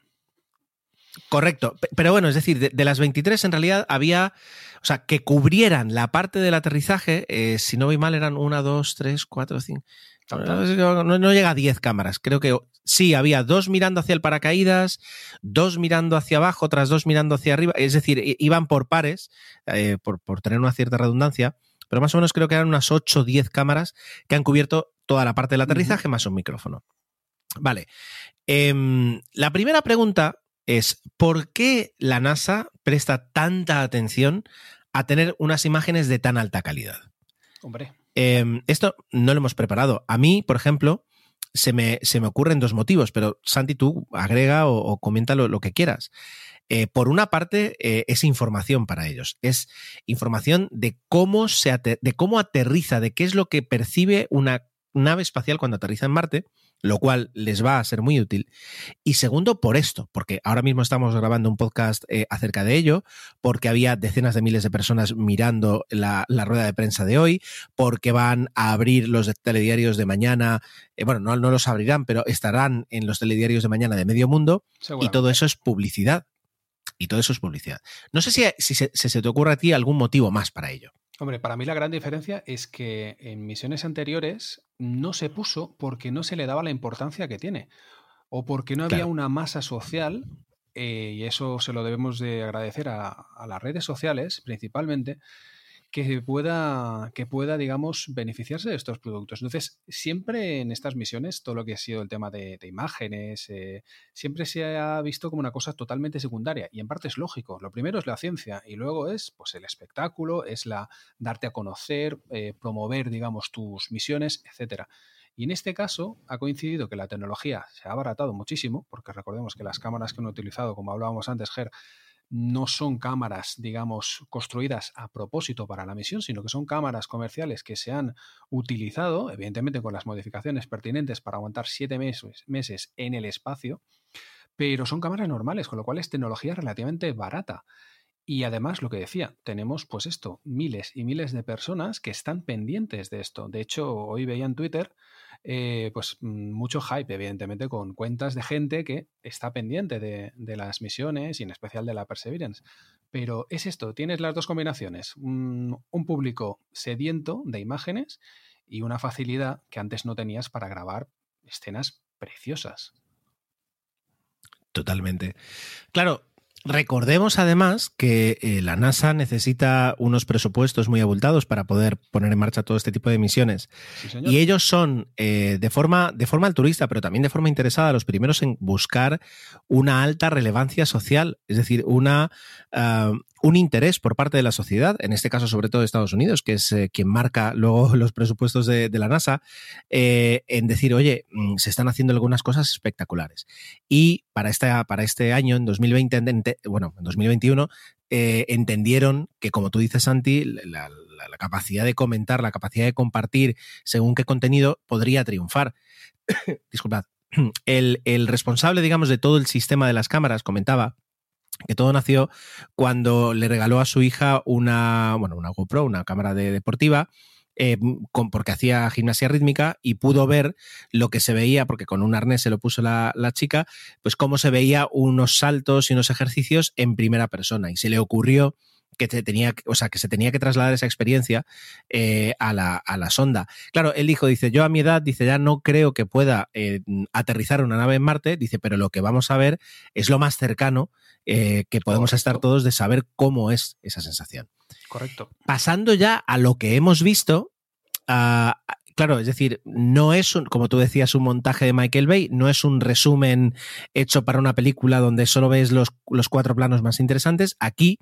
Correcto, pero bueno, es decir, de, las 23 en realidad había, o sea, que cubrieran la parte del aterrizaje, eh, si no voy mal, eran una, dos, tres, cuatro, cinco. No, llega a 10 cámaras. Creo que sí, había dos mirando hacia el paracaídas, dos mirando hacia abajo, otras dos mirando hacia arriba. Es decir, iban por pares, eh, por, tener una cierta redundancia, pero más o menos creo que eran unas 8 o 10 cámaras que han cubierto toda la parte del aterrizaje más un micrófono. Vale. Em, la primera pregunta es, ¿por qué la NASA presta tanta atención a tener unas imágenes de tan alta calidad? Hombre. Em, esto no lo hemos preparado. A mí, por ejemplo, se me, se me ocurren dos motivos, pero Santi, tú agrega o, comenta lo, que quieras. Eh, por una parte, eh, es información para ellos. Es información de cómo, se de cómo aterriza, de qué es lo que percibe una nave espacial cuando aterriza en Marte lo cual les va a ser muy útil. Y segundo, por esto, porque ahora mismo estamos grabando un podcast eh, acerca de ello, porque había decenas de miles de personas mirando la, rueda de prensa de hoy, porque van a abrir los telediarios de mañana, eh, bueno, no, no, los abrirán, pero estarán en los telediarios de mañana de medio mundo, y todo eso es publicidad. Y todo eso es publicidad. No sé si, si se te ocurre a ti algún motivo más para ello. Hombre, para mí la gran diferencia es que en misiones anteriores no se puso porque no se le daba la importancia que tiene o porque no había una masa social eh, y eso se lo debemos de agradecer a, las redes sociales principalmente que pueda, que pueda, digamos, beneficiarse de estos productos. Entonces, siempre en estas misiones, todo lo que ha sido el tema de, imágenes, eh, siempre se ha visto como una cosa totalmente secundaria. Y en parte es lógico. Lo primero es la ciencia y luego es pues, el espectáculo, es la darte a conocer, eh, promover, digamos, tus misiones, etcétera. Y en este caso ha coincidido que la tecnología se ha abaratado muchísimo, porque recordemos que las cámaras que han utilizado, como hablábamos antes, Ger, no son cámaras, digamos, construidas a propósito para la misión, sino que son cámaras comerciales que se han utilizado, evidentemente con las modificaciones pertinentes para aguantar siete meses, meses en el espacio, pero son cámaras normales, con lo cual es tecnología relativamente barata. Y además, lo que decía, tenemos pues esto, miles y miles de personas que están pendientes de esto. De hecho, hoy veía en Twitter eh, pues mm, mucho hype, evidentemente, con cuentas de gente que está pendiente de, las misiones y en especial de la Perseverance. Pero es esto, tienes las dos combinaciones, un, público sediento de imágenes y una facilidad que antes no tenías para grabar escenas preciosas. Totalmente. Claro, Recordemos además que eh, la NASA necesita unos presupuestos muy abultados para poder poner en marcha todo este tipo de misiones. y ellos son eh, de, forma, de forma altruista, pero también de forma interesada, los primeros en buscar una alta relevancia social, es decir, una, ah, un interés por parte de la sociedad, en este caso sobre todo de Estados Unidos, que es eh, quien marca luego los presupuestos de, la NASA, eh, en decir, oye, mm, se están haciendo algunas cosas espectaculares. Y para, para este año, en 2020, bueno, en 2021, eh, entendieron que, como tú dices, Santi, la, capacidad de comentar, la capacidad de compartir según qué contenido podría triunfar. Disculpad. El, el responsable, digamos, de todo el sistema de las cámaras comentaba que todo nació cuando le regaló a su hija una, bueno, una GoPro, una cámara de deportiva, eh, porque hacía gimnasia rítmica y pudo ver lo que se veía, porque con un arnés se lo puso la, la, chica, pues cómo se veía unos saltos y unos ejercicios en primera persona. Y se le ocurrió que tenía, o sea, que se tenía que trasladar esa experiencia eh, a, la, a, la, sonda. Claro, él dijo, dice, yo a mi edad, dice, ya no creo que pueda eh, aterrizar una nave en Marte, dice, pero lo que vamos a ver es lo más cercano eh, que podemos estar todos de saber cómo es esa sensación. Correcto. Pasando ya a lo que hemos visto, claro, es decir, no es, un, como tú decías, un montaje de Michael Bay, no es un resumen hecho para una película donde solo ves los, los cuatro planos más interesantes. Aquí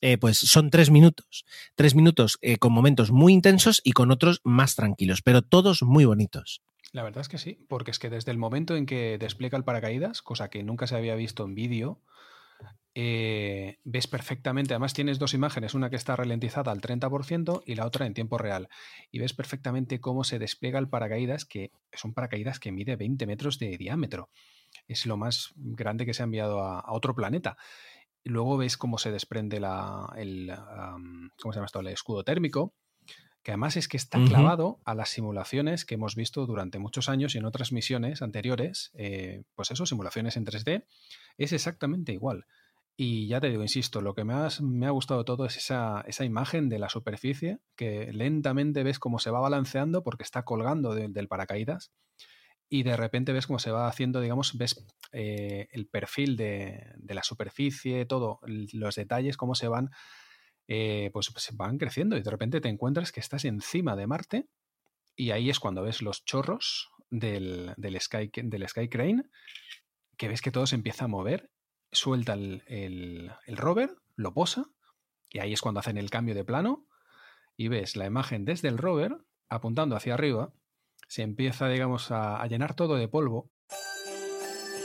eh, pues son tres minutos. Tres minutos eh, con momentos muy intensos y con otros más tranquilos, pero todos muy bonitos. La verdad es que sí, porque es que desde el momento en que despliega el paracaídas, cosa que nunca se había visto en vídeo, eh, ves perfectamente, además tienes dos imágenes, una que está ralentizada al 30% y la otra en tiempo real. Y ves perfectamente cómo se despliega el paracaídas, que es un paracaídas que mide 20 metros de diámetro. Es lo más grande que se ha enviado a otro planeta. Luego ves cómo se desprende el, ¿cómo se llama esto? el escudo térmico. que además es que está clavado a las simulaciones que hemos visto durante muchos años y en otras misiones anteriores, eh, pues eso, simulaciones en 3D, es exactamente igual. Y ya te digo, insisto, lo que más me ha gustado todo es esa, esa imagen de la superficie, que lentamente ves cómo se va balanceando porque está colgando del paracaídas y de repente ves cómo se va haciendo, digamos, ves eh, el perfil de, de, la superficie, todo, los detalles, cómo se van eh, pues, pues van creciendo y de repente te encuentras que estás encima de Marte y ahí es cuando ves los chorros del, del, Sky, del Sky Crane, que ves que todo se empieza a mover, suelta el, el, rover, lo posa y ahí es cuando hacen el cambio de plano y ves la imagen desde el rover apuntando hacia arriba, se empieza, digamos, a llenar todo de polvo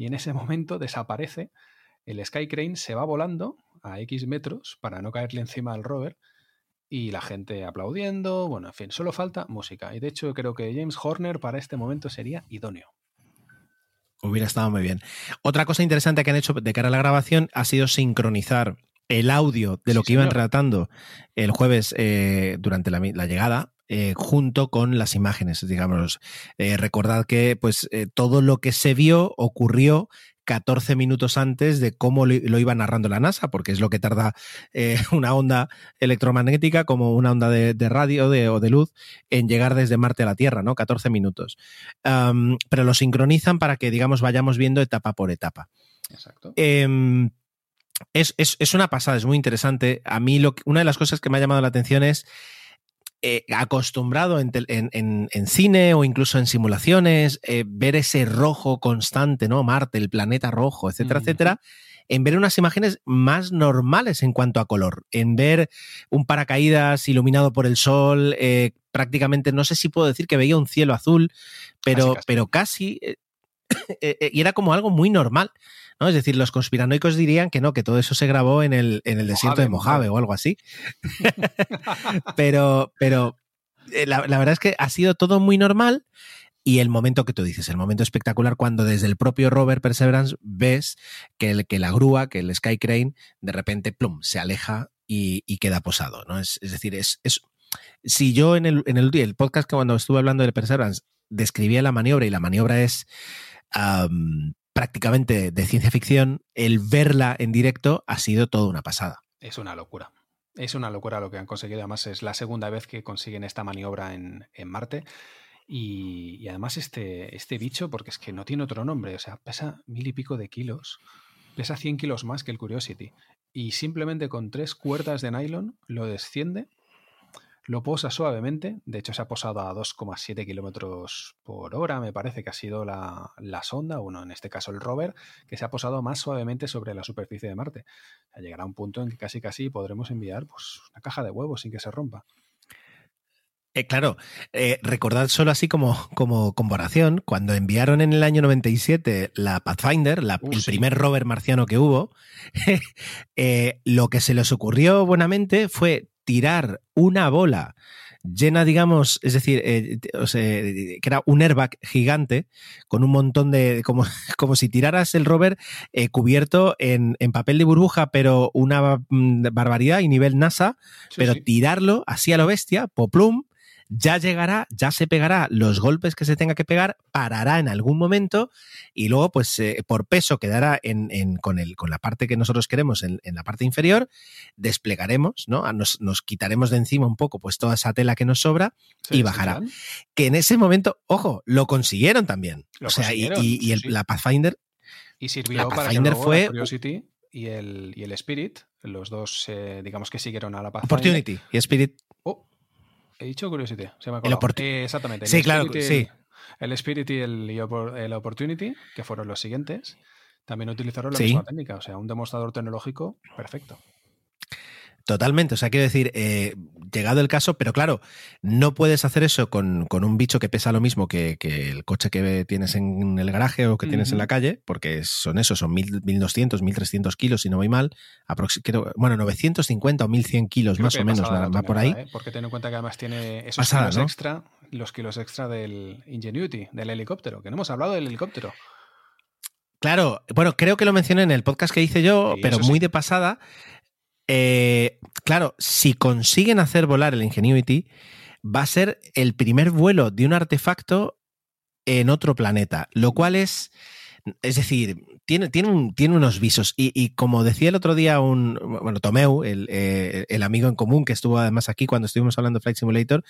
Y en ese momento desaparece, el Sky Crane se va volando a X metros para no caerle encima al rover y la gente aplaudiendo, bueno, en fin, solo falta música. Y de hecho creo que James Horner para este momento sería idóneo. Hubiera estado muy bien. Otra cosa interesante que han hecho de cara a la grabación ha sido sincronizar el audio de lo que iban relatando el jueves eh, durante la, llegada eh, junto con las imágenes, digamos. Eh, recordad que pues eh, todo lo que se vio ocurrió 14 minutos antes de cómo lo, iba narrando la NASA, porque es lo que tarda una onda electromagnética como una onda de, radio o de luz en llegar desde Marte a la Tierra, ¿no? 14 minutos. pero lo sincronizan para que, digamos, vayamos viendo etapa por etapa. Exacto. Em, es, es, una pasada, es muy interesante. A mí lo una de las cosas que me ha llamado la atención es eh, acostumbrado en, cine o incluso en simulaciones, eh, ver ese rojo constante, ¿no? Marte, el planeta rojo, etcétera, etcétera, en ver unas imágenes más normales en cuanto a color, en ver un paracaídas iluminado por el sol, eh, prácticamente, no sé si puedo decir que veía un cielo azul, pero casi, pero casi y era como algo muy normal. Es decir, los conspiranoicos dirían que no, que todo eso se grabó en el, en el desierto de Mojave o algo así. pero, pero eh, la, verdad es que ha sido todo muy normal. Y el momento que tú dices, el momento espectacular cuando desde el propio rover Perseverance ves que, el, que la grúa, que el Sky Crane, de repente, plum, se aleja y, queda posado, ¿no? Es, decir, es, es, si yo en el, en el, el podcast que cuando estuve hablando de Perseverance describía la maniobra y la maniobra es prácticamente de ciencia ficción, el verla en directo ha sido toda una pasada. Es una locura. Es una locura lo que han conseguido. Además, es la segunda vez que consiguen esta maniobra en, Marte. Y, además, este, este bicho, porque es que no tiene otro nombre, o sea, pesa mil y pico de kilos, pesa 100 kilos más que el Curiosity. Y simplemente con tres cuerdas de nylon lo desciende lo posa suavemente, de hecho se ha posado a 2,7 kilómetros por hora, me parece que ha sido la, sonda, bueno, en este caso el rover, que se ha posado más suavemente sobre la superficie de Marte. llegará un punto en que casi casi podremos enviar pues, una caja de huevos sin que se rompa. Eh, claro, eh, recordad solo así como, como comparación, cuando enviaron en el año 97 la Pathfinder, la, uh, el primer rover marciano que hubo, eh, lo que se les ocurrió buenamente fue tirar una bola llena, digamos, es decir, eh, que era un airbag gigante con un montón de, como, como si tiraras el rover eh, cubierto en, papel de burbuja, pero una mm, barbaridad y nivel NASA, pero tirarlo así a lo bestia, poplum, ya llegará, ya se pegará los golpes que se tenga que pegar, parará en algún momento y luego, pues, eh, por peso quedará en, con, el, con la parte que nosotros queremos en, la parte inferior, desplegaremos, ¿no? Nos, quitaremos de encima un poco, pues, toda esa tela que nos sobra y bajará. que en ese momento, ojo, lo consiguieron también. o sea, y, la Pathfinder. Y sirvió para que fue. Curiosity y el, y el Spirit, los dos, eh, digamos que siguieron a la Pathfinder. Opportunity y Spirit. He dicho Curiosity. Se me el eh, exactamente. sí, claro, sí. El Spirit y el, el, Opportunity, que fueron los siguientes, también utilizaron la misma técnica. O sea, un demostrador tecnológico perfecto. Totalmente, o sea, quiero decir, eh, llegado el caso, pero claro, no puedes hacer eso con, un bicho que pesa lo mismo que, el coche que tienes en el garaje o que tienes en la calle, porque son eso, son 1200, 1300 kilos, si no voy mal, bueno, 950 o 1100 kilos más o menos, va, por ahí. ¿eh? Porque ten en cuenta que además tiene esos kilos extra, los kilos extra del Ingenuity, del helicóptero, que no hemos hablado del helicóptero. Claro, bueno, creo que lo mencioné en el podcast que hice yo, pero muy de pasada. Eh, claro, si consiguen hacer volar el Ingenuity, va a ser el primer vuelo de un artefacto en otro planeta, lo cual es, es decir, tiene, tiene, tiene unos visos. Y, como decía el otro día un, bueno, Tomeu, eh, el, amigo en común que estuvo además aquí cuando estuvimos hablando de Flight Simulator,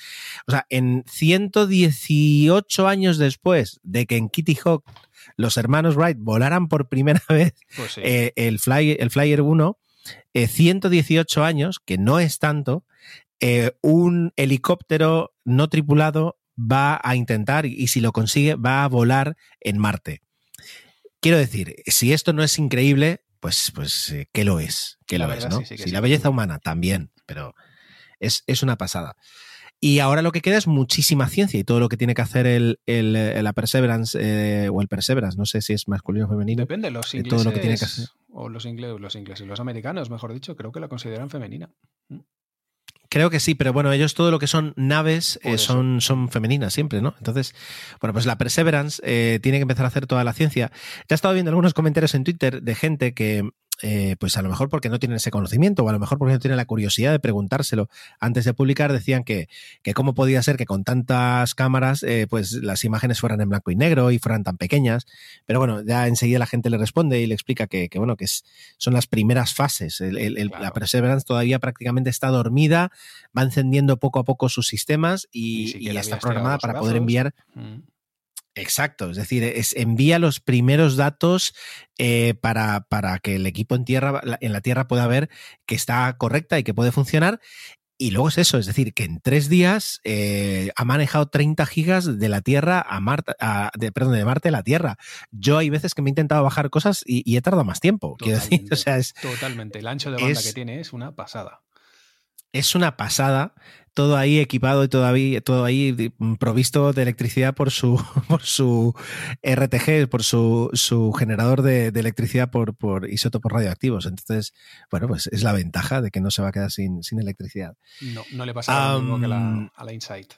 o sea, en 118 años después de que en Kitty Hawk los hermanos Wright volaran por primera vez pues eh, el, Fly, el Flyer 1, 118 eh, años, que no es tanto, eh, un helicóptero no tripulado va a intentar, y si lo consigue, va a volar en Marte. Quiero decir, si esto no es increíble, pues, pues eh, ¿qué lo es? ¿Qué lo es, no? si la belleza humana también, pero es, es una pasada. Y ahora lo que queda es muchísima ciencia y todo lo que tiene que hacer el, la Perseverance eh, o el Perseverance, no sé si es masculino o femenino. Depende, los ingleses, todo lo que tiene que hacer. O los ingleses, los ingleses, los americanos, mejor dicho, creo que la consideran femenina. Mm. Creo que sí, pero bueno, ellos todo lo que son naves eh, son, son femeninas siempre, ¿no? Entonces, bueno, pues la Perseverance eh, tiene que empezar a hacer toda la ciencia. Ya he estado viendo algunos comentarios en Twitter de gente que, eh, pues a lo mejor porque no tienen ese conocimiento o a lo mejor porque no tienen la curiosidad de preguntárselo antes de publicar, decían que, que cómo podía ser que con tantas cámaras eh, pues las imágenes fueran en blanco y negro y fueran tan pequeñas. Pero bueno, ya enseguida la gente le responde y le explica que, bueno, que son las primeras fases. La Perseverance todavía prácticamente está dormida, va encendiendo poco a poco sus sistemas y, está programada para poder enviar... Mm. Exacto, es decir, es, envía los primeros datos eh, para, para, que el equipo en, tierra, en la Tierra pueda ver que está correcta y que puede funcionar. Y luego es eso, es decir, que en tres días eh, ha manejado 30 gigas de la Tierra a Marte, de, perdón, de Marte a la Tierra. Yo hay veces que me he intentado bajar cosas y, he tardado más tiempo. decir, o sea, es, totalmente. El ancho de banda que tiene es una pasada. Es una pasada todo ahí equipado y todavía, todo ahí provisto de electricidad por su, por su RTG, por su, su generador de, electricidad por, por isótopos radioactivos. Entonces, bueno, pues es la ventaja de que no se va a quedar sin, sin electricidad. No, no le pasa lo mismo que la, a la Insight.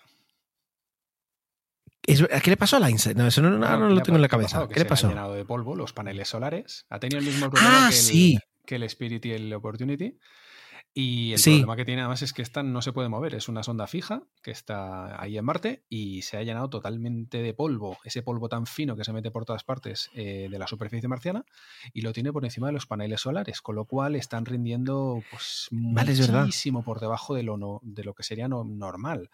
¿Qué le pasó a la Insight? No, eso no, lo tengo en la cabeza. ¿Qué le pasó? Ha llenado de polvo los paneles solares. Ha tenido el mismo problema ah, que, el, que el Spirit y el Opportunity. Y el problema que tiene además es que esta no se puede mover, es una sonda fija que está ahí en Marte y se ha llenado totalmente de polvo, ese polvo tan fino que se mete por todas partes eh, de la superficie marciana y lo tiene por encima de los paneles solares, con lo cual están rindiendo pues muchísimo por debajo de lo, de lo que sería normal.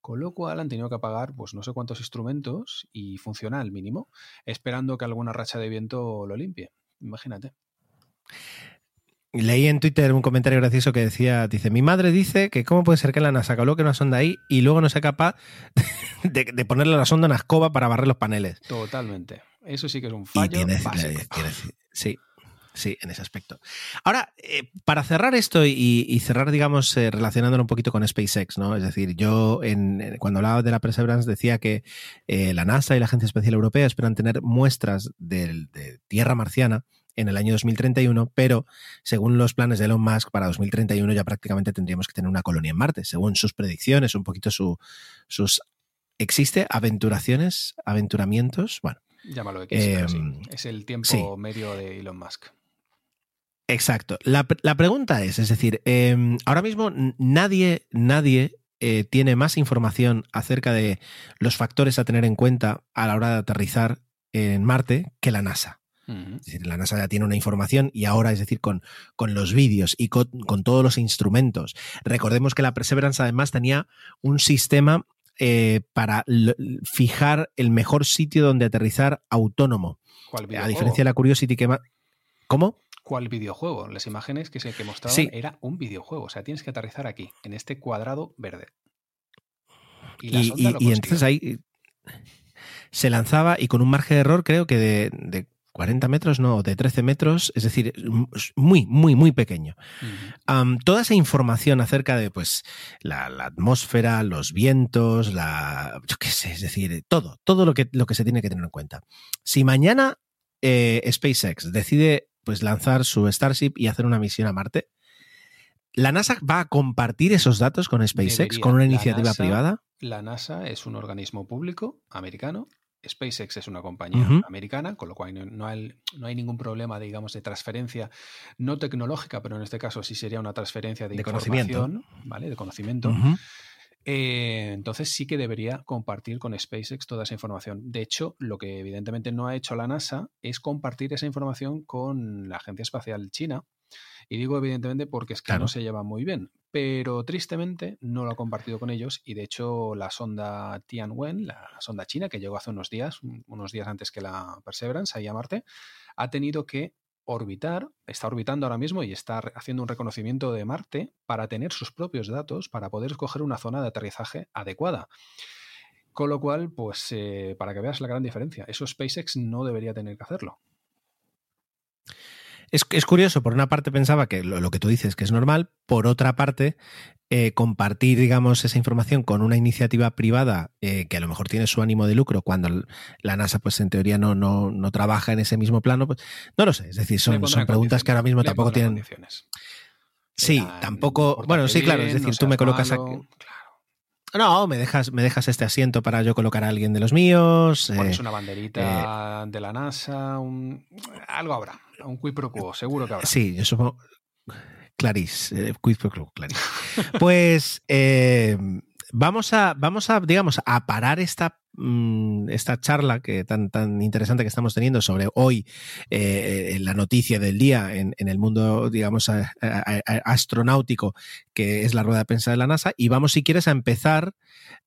Con lo cual han tenido que apagar pues no sé cuántos instrumentos y funciona al mínimo, esperando que alguna racha de viento lo limpie. Imagínate. Leí en Twitter un comentario gracioso que decía, dice, mi madre dice que cómo puede ser que la NASA coloque una sonda ahí y luego no sea capaz de, ponerle la sonda en la escoba para barrer los paneles. Totalmente. Eso sí que es un fallo sí, sí, en ese aspecto. Ahora, eh, para cerrar esto y, cerrar, digamos, eh, relacionándolo un poquito con SpaceX, ¿no? Es decir, yo en, cuando hablaba de la Perseverance decía que eh, la NASA y la Agencia Espacial Europea esperan tener muestras de tierra marciana en el año 2031, pero según los planes de Elon Musk, para 2031 ya prácticamente tendríamos que tener una colonia en Marte, según sus predicciones, un poquito su, sus... ¿Existe aventuraciones, aventuramientos? Bueno. Llámalo de que em, Es el tiempo medio de Elon Musk. Exacto. La, pregunta es, es decir, em, ahora mismo nadie, nadie eh, tiene más información acerca de los factores a tener en cuenta a la hora de aterrizar en Marte que la NASA. Es decir, la NASA ya tiene una información y ahora, es decir, con, con los vídeos y con, todos los instrumentos. Recordemos que la Perseverance además tenía un sistema eh, para fijar el mejor sitio donde aterrizar autónomo. a diferencia de la Curiosity que... ¿Cómo? ¿Cuál videojuego? Las imágenes que, se, que mostraban era un videojuego. O sea, tienes que aterrizar aquí, en este cuadrado verde. Y, entonces ahí se lanzaba y con un margen de error creo que de, 40 metros, no, de 13 metros, es decir, muy, muy, muy pequeño. toda esa información acerca de pues la, atmósfera, los vientos, la. yo qué sé, es decir, todo, todo lo que, lo que se tiene que tener en cuenta. Si mañana eh, SpaceX decide pues lanzar su Starship y hacer una misión a Marte. ¿La NASA va a compartir esos datos con SpaceX, con una iniciativa privada? La NASA es un organismo público americano. SpaceX es una compañía americana, con lo cual no, hay, ningún problema, digamos, de transferencia no tecnológica, pero en este caso sí sería una transferencia de, información, ¿vale? De conocimiento. Eh, entonces sí que debería compartir con SpaceX toda esa información. De hecho, lo que evidentemente no ha hecho la NASA es compartir esa información con la Agencia Espacial China. Y digo evidentemente porque es que no se lleva muy bien. Pero tristemente no lo ha compartido con ellos y de hecho la sonda Tianwen, la sonda china que llegó hace unos días, unos días antes que la Perseverance ahí a Marte, ha tenido que orbitar, está orbitando ahora mismo y está haciendo un reconocimiento de Marte para tener sus propios datos, para poder escoger una zona de aterrizaje adecuada. Con lo cual, pues eh, para que veas la gran diferencia, eso SpaceX no debería tener que hacerlo. Es, curioso, por una parte pensaba que lo, que tú dices que es normal, por otra parte, eh, compartir, digamos, esa información con una iniciativa privada eh, que a lo mejor tiene su ánimo de lucro cuando la NASA, pues en teoría no, no, no trabaja en ese mismo plano, pues no lo sé. Es decir, son, son preguntas que ahora mismo tampoco tienen. Sí, tampoco. Bueno, sí, claro. Es decir, tú me colocas aquí. No, me dejas, me dejas este asiento para yo colocar a alguien de los míos. Pones eh, una banderita de la NASA, algo habrá un quid pro quo, seguro que habrá. Sí, yo supongo. Clarice, eh, quid pro quo, Clarice. Pues eh, vamos a, vamos a, digamos, a parar esta mm, esta charla que tan, tan interesante que estamos teniendo sobre hoy eh, la noticia del día en, el mundo, digamos, astronáutico, que es la rueda de prensa de la NASA, y vamos, si quieres, a empezar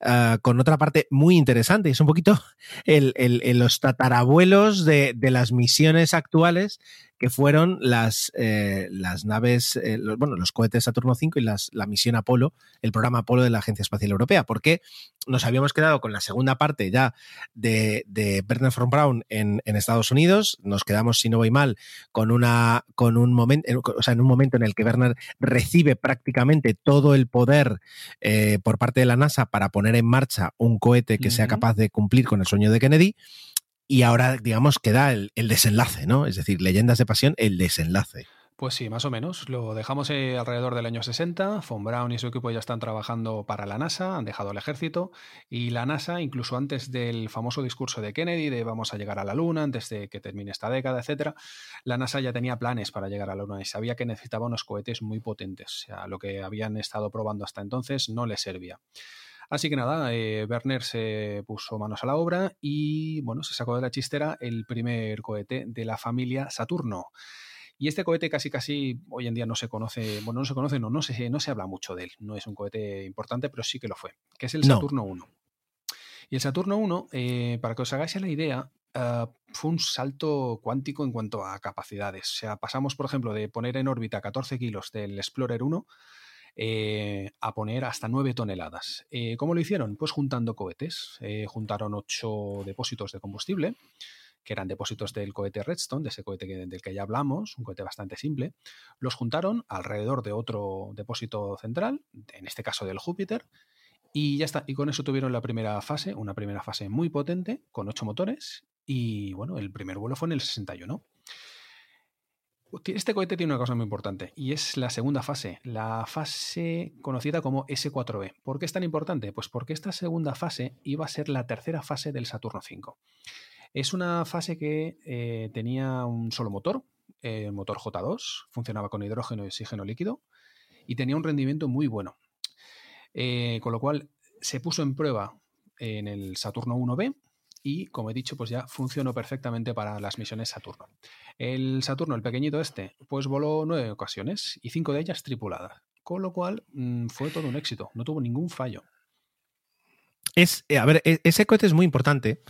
ah, con otra parte muy interesante, y es un poquito el, los tatarabuelos de, las misiones actuales que fueron las, eh, las naves, eh, los, bueno, los cohetes Saturno V y las, la misión Apolo, el programa Apolo de la Agencia Espacial Europea, porque nos habíamos quedado con la segunda parte ya de, de Bernard von Braun en, en, Estados Unidos, nos quedamos, si no voy mal, con, una, con un momento, o sea, en un momento en el que Bernard recibe prácticamente todo el poder eh, por parte de la NASA para poner en marcha un cohete que sea capaz de cumplir con el sueño de Kennedy y ahora, digamos, queda el, el, desenlace, ¿no? Es decir, Leyendas de Pasión, el desenlace. Pues sí, más o menos. Lo dejamos eh, alrededor del año 60. Von Braun y su equipo ya están trabajando para la NASA, han dejado el ejército. Y la NASA, incluso antes del famoso discurso de Kennedy de vamos a llegar a la Luna, antes de que termine esta década, etcétera, la NASA ya tenía planes para llegar a la Luna y sabía que necesitaba unos cohetes muy potentes. O sea, lo que habían estado probando hasta entonces no les servía. Así que nada, eh, Werner se puso manos a la obra y bueno, se sacó de la chistera el primer cohete de la familia Saturno. Y este cohete casi casi hoy en día no se conoce, bueno, no se conoce, no, no, se, no se habla mucho de él. No es un cohete importante, pero sí que lo fue, que es el Saturno 1. Y el Saturno 1, eh, para que os hagáis la idea, ah, fue un salto cuántico en cuanto a capacidades. O sea, pasamos, por ejemplo, de poner en órbita 14 kilos del Explorer 1 eh, a poner hasta 9 toneladas. Eh, ¿Cómo lo hicieron? Pues juntando cohetes. Eh, juntaron 8 depósitos de combustible, que eran depósitos del cohete Redstone, de ese cohete del que ya hablamos, un cohete bastante simple. Los juntaron alrededor de otro depósito central, en este caso del Júpiter, y ya está. Y con eso tuvieron la primera fase, una primera fase muy potente, con 8 motores. Y bueno, el primer vuelo fue en el 61. Este cohete tiene una cosa muy importante y es la segunda fase, la fase conocida como S4B. ¿Por qué es tan importante? Pues porque esta segunda fase iba a ser la tercera fase del Saturno V. Es una fase que eh, tenía un solo motor, el motor J2, funcionaba con hidrógeno y oxígeno líquido y tenía un rendimiento muy bueno. Eh, con lo cual se puso en prueba en el Saturno 1B y, como he dicho, pues ya funcionó perfectamente para las misiones Saturno. El Saturno, el pequeñito este, pues voló nueve ocasiones y cinco de ellas tripuladas, con lo cual mm, fue todo un éxito, no tuvo ningún fallo. Es, eh, a ver, e, ese cohete es muy importante.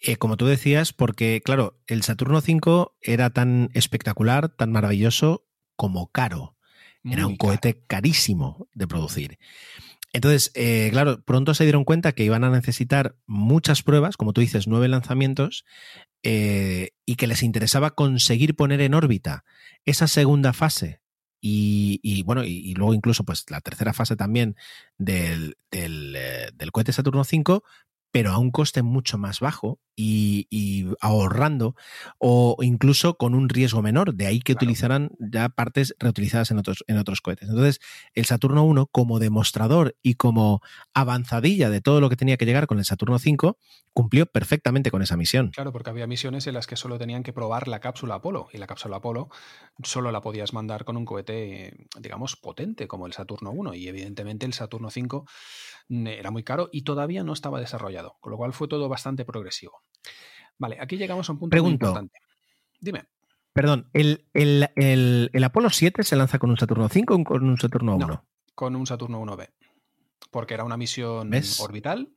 Eh, como tú decías, porque, claro, el Saturno 5 era tan espectacular, tan maravilloso como caro. era un cohete carísimo de producir. Entonces, eh, claro, pronto se dieron cuenta que iban a necesitar muchas pruebas, como tú dices, nueve lanzamientos, y que les interesaba conseguir poner en órbita esa segunda fase. Y, bueno, y, luego incluso pues la tercera fase también del, del, eh, del cohete Saturno 5 pero a un coste mucho más bajo y, ahorrando o incluso con un riesgo menor. De ahí que utilizarán ya partes reutilizadas en otros, en otros cohetes. Entonces, el Saturno 1 como demostrador y como avanzadilla de todo lo que tenía que llegar con el Saturno 5 cumplió perfectamente con esa misión. Claro, porque había misiones en las que solo tenían que probar la cápsula Apolo y la cápsula Apolo solo la podías mandar con un cohete, digamos, potente como el Saturno 1 y evidentemente el Saturno 5 era muy caro y todavía no estaba desarrollado, con lo cual fue todo bastante progresivo. Vale, aquí llegamos a un punto muy importante. Dime. Perdón, ¿el, el, Apolo 7 se lanza con un Saturno 5 o con un Saturno 1? No, con un Saturno 1B. Porque era una misión orbital,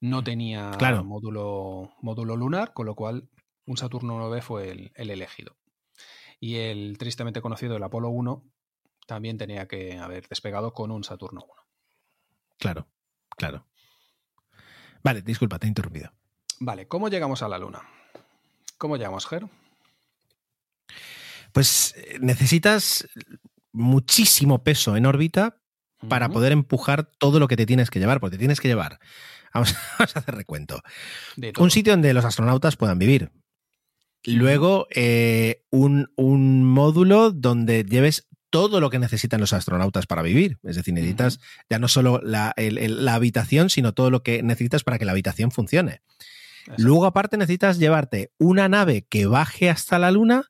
no tenía módulo, módulo lunar, con lo cual un Saturno 1B fue el, el elegido. Y el tristemente conocido, el Apolo 1, también tenía que haber despegado con un Saturno 1. Claro. Claro. Vale, disculpa, te he interrumpido. Vale, ¿cómo llegamos a la Luna? ¿Cómo llegamos, Ger? Pues eh, necesitas muchísimo peso en órbita para poder empujar todo lo que te tienes que llevar, porque te tienes que llevar. Vamos, a hacer recuento. Un sitio donde los astronautas puedan vivir. Luego, eh, un, un, módulo donde lleves todo lo que necesitan los astronautas para vivir. Es decir, necesitas ya no solo la, habitación, sino todo lo que necesitas para que la habitación funcione. Luego, aparte, necesitas llevarte una nave que baje hasta la Luna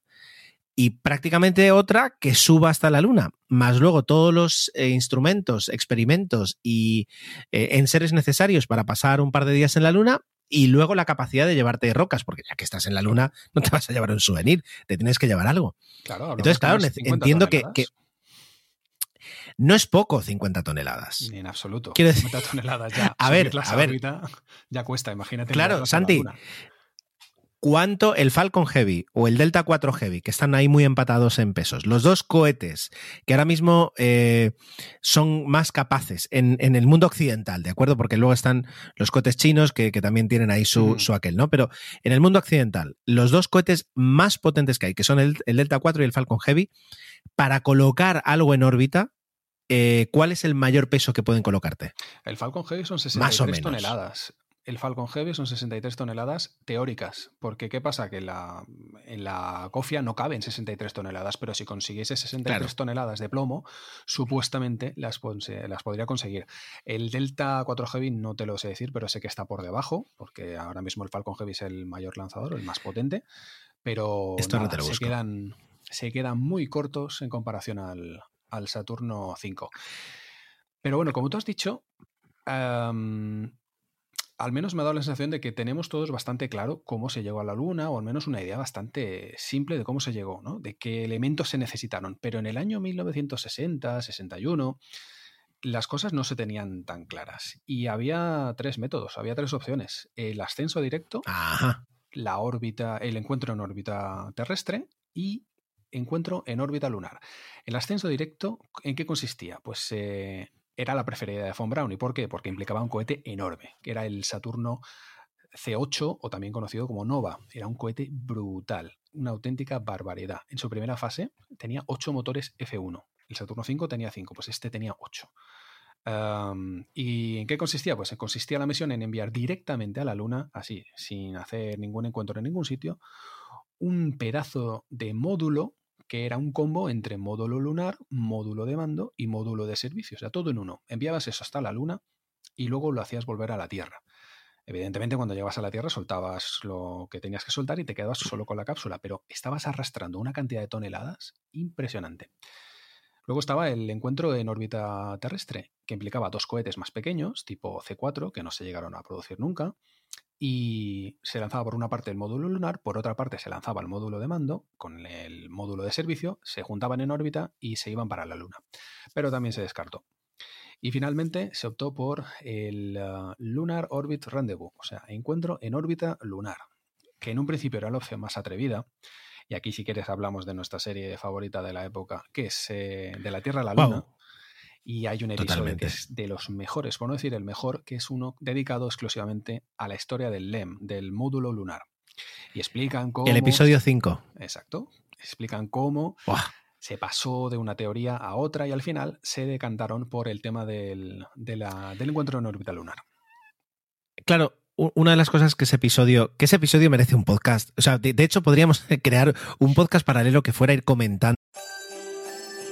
y prácticamente otra que suba hasta la Luna, más luego todos los eh, instrumentos, experimentos y eh, enseres necesarios para pasar un par de días en la Luna y luego la capacidad de llevarte rocas, porque ya que estás en la luna, no te vas a llevar un souvenir, te tienes que llevar algo. Claro, Entonces, claro, entiendo que, no es poco 50 toneladas. Ni en absoluto. Quiero 50 toneladas ya. A ver, a ver. ya cuesta, imagínate. Claro, Santi, cuánto el Falcon Heavy o el Delta 4 Heavy, que están ahí muy empatados en pesos, los dos cohetes que ahora mismo eh, son más capaces en, el mundo occidental, ¿de acuerdo? Porque luego están los cohetes chinos que, también tienen ahí su, su, aquel, ¿no? Pero en el mundo occidental, los dos cohetes más potentes que hay, que son el, Delta 4 y el Falcon Heavy, para colocar algo en órbita, eh, ¿cuál es el mayor peso que pueden colocarte? El Falcon Heavy son 63 toneladas el Falcon Heavy son 63 toneladas teóricas, porque ¿qué pasa? Que la, en la cofia no caben 63 toneladas, pero si consiguiese 63 toneladas de plomo, supuestamente las, las podría conseguir. El Delta 4 Heavy no te lo sé decir, pero sé que está por debajo, porque ahora mismo el Falcon Heavy es el mayor lanzador, el más potente, pero se, quedan, se quedan muy cortos en comparación al, al Saturno 5. Pero bueno, como tú has dicho, al menos me ha dado la sensación de que tenemos todos bastante claro cómo se llegó a la Luna, o al menos una idea bastante simple de cómo se llegó, ¿no? De qué elementos se necesitaron. Pero en el año 1960, 61, las cosas no se tenían tan claras. Y había tres métodos, había tres opciones. El ascenso directo, la órbita, el encuentro en órbita terrestre y encuentro en órbita lunar. El ascenso directo, ¿en qué consistía? Pues eh, era la preferida de Von Braun. ¿Y por qué? Porque implicaba un cohete enorme, que era el Saturno C8 o también conocido como Nova. Era un cohete brutal, una auténtica barbaridad. En su primera fase tenía 8 motores F1. El Saturno 5 tenía 5, pues este tenía 8. ¿Y en qué consistía? Pues consistía la misión en enviar directamente a la Luna, así, sin hacer ningún encuentro en ningún sitio, un pedazo de módulo que era un combo entre módulo lunar, módulo de mando y módulo de servicio, o sea, todo en uno. Enviabas eso hasta la Luna y luego lo hacías volver a la Tierra. Evidentemente, cuando llegabas a la Tierra soltabas lo que tenías que soltar y te quedabas solo con la cápsula, pero estabas arrastrando una cantidad de toneladas impresionante. Luego estaba el encuentro en órbita terrestre, que implicaba dos cohetes más pequeños, tipo C4, que no se llegaron a producir nunca, y se lanzaba por una parte el módulo lunar, por otra parte se lanzaba el módulo de mando con el módulo de servicio, se juntaban en órbita y se iban para la Luna. Pero también se descartó. Y finalmente se optó por el uh, Lunar Orbit Rendezvous, o sea, encuentro en órbita lunar, que en un principio era la opción más atrevida. Y aquí, si quieres, hablamos de nuestra serie favorita de la época, que es eh, De la Tierra a la Luna. Y hay un episodio que es de los mejores, por no decir el mejor, que es uno dedicado exclusivamente a la historia del LEM, del módulo lunar. Y explican cómo. El episodio 5. Exacto. Explican cómo se pasó de una teoría a otra y al final se decantaron por el tema del, del encuentro en órbita lunar. Claro, una de las cosas que ese episodio, que ese episodio merece un podcast. O sea, de hecho, podríamos crear un podcast paralelo que fuera ir comentando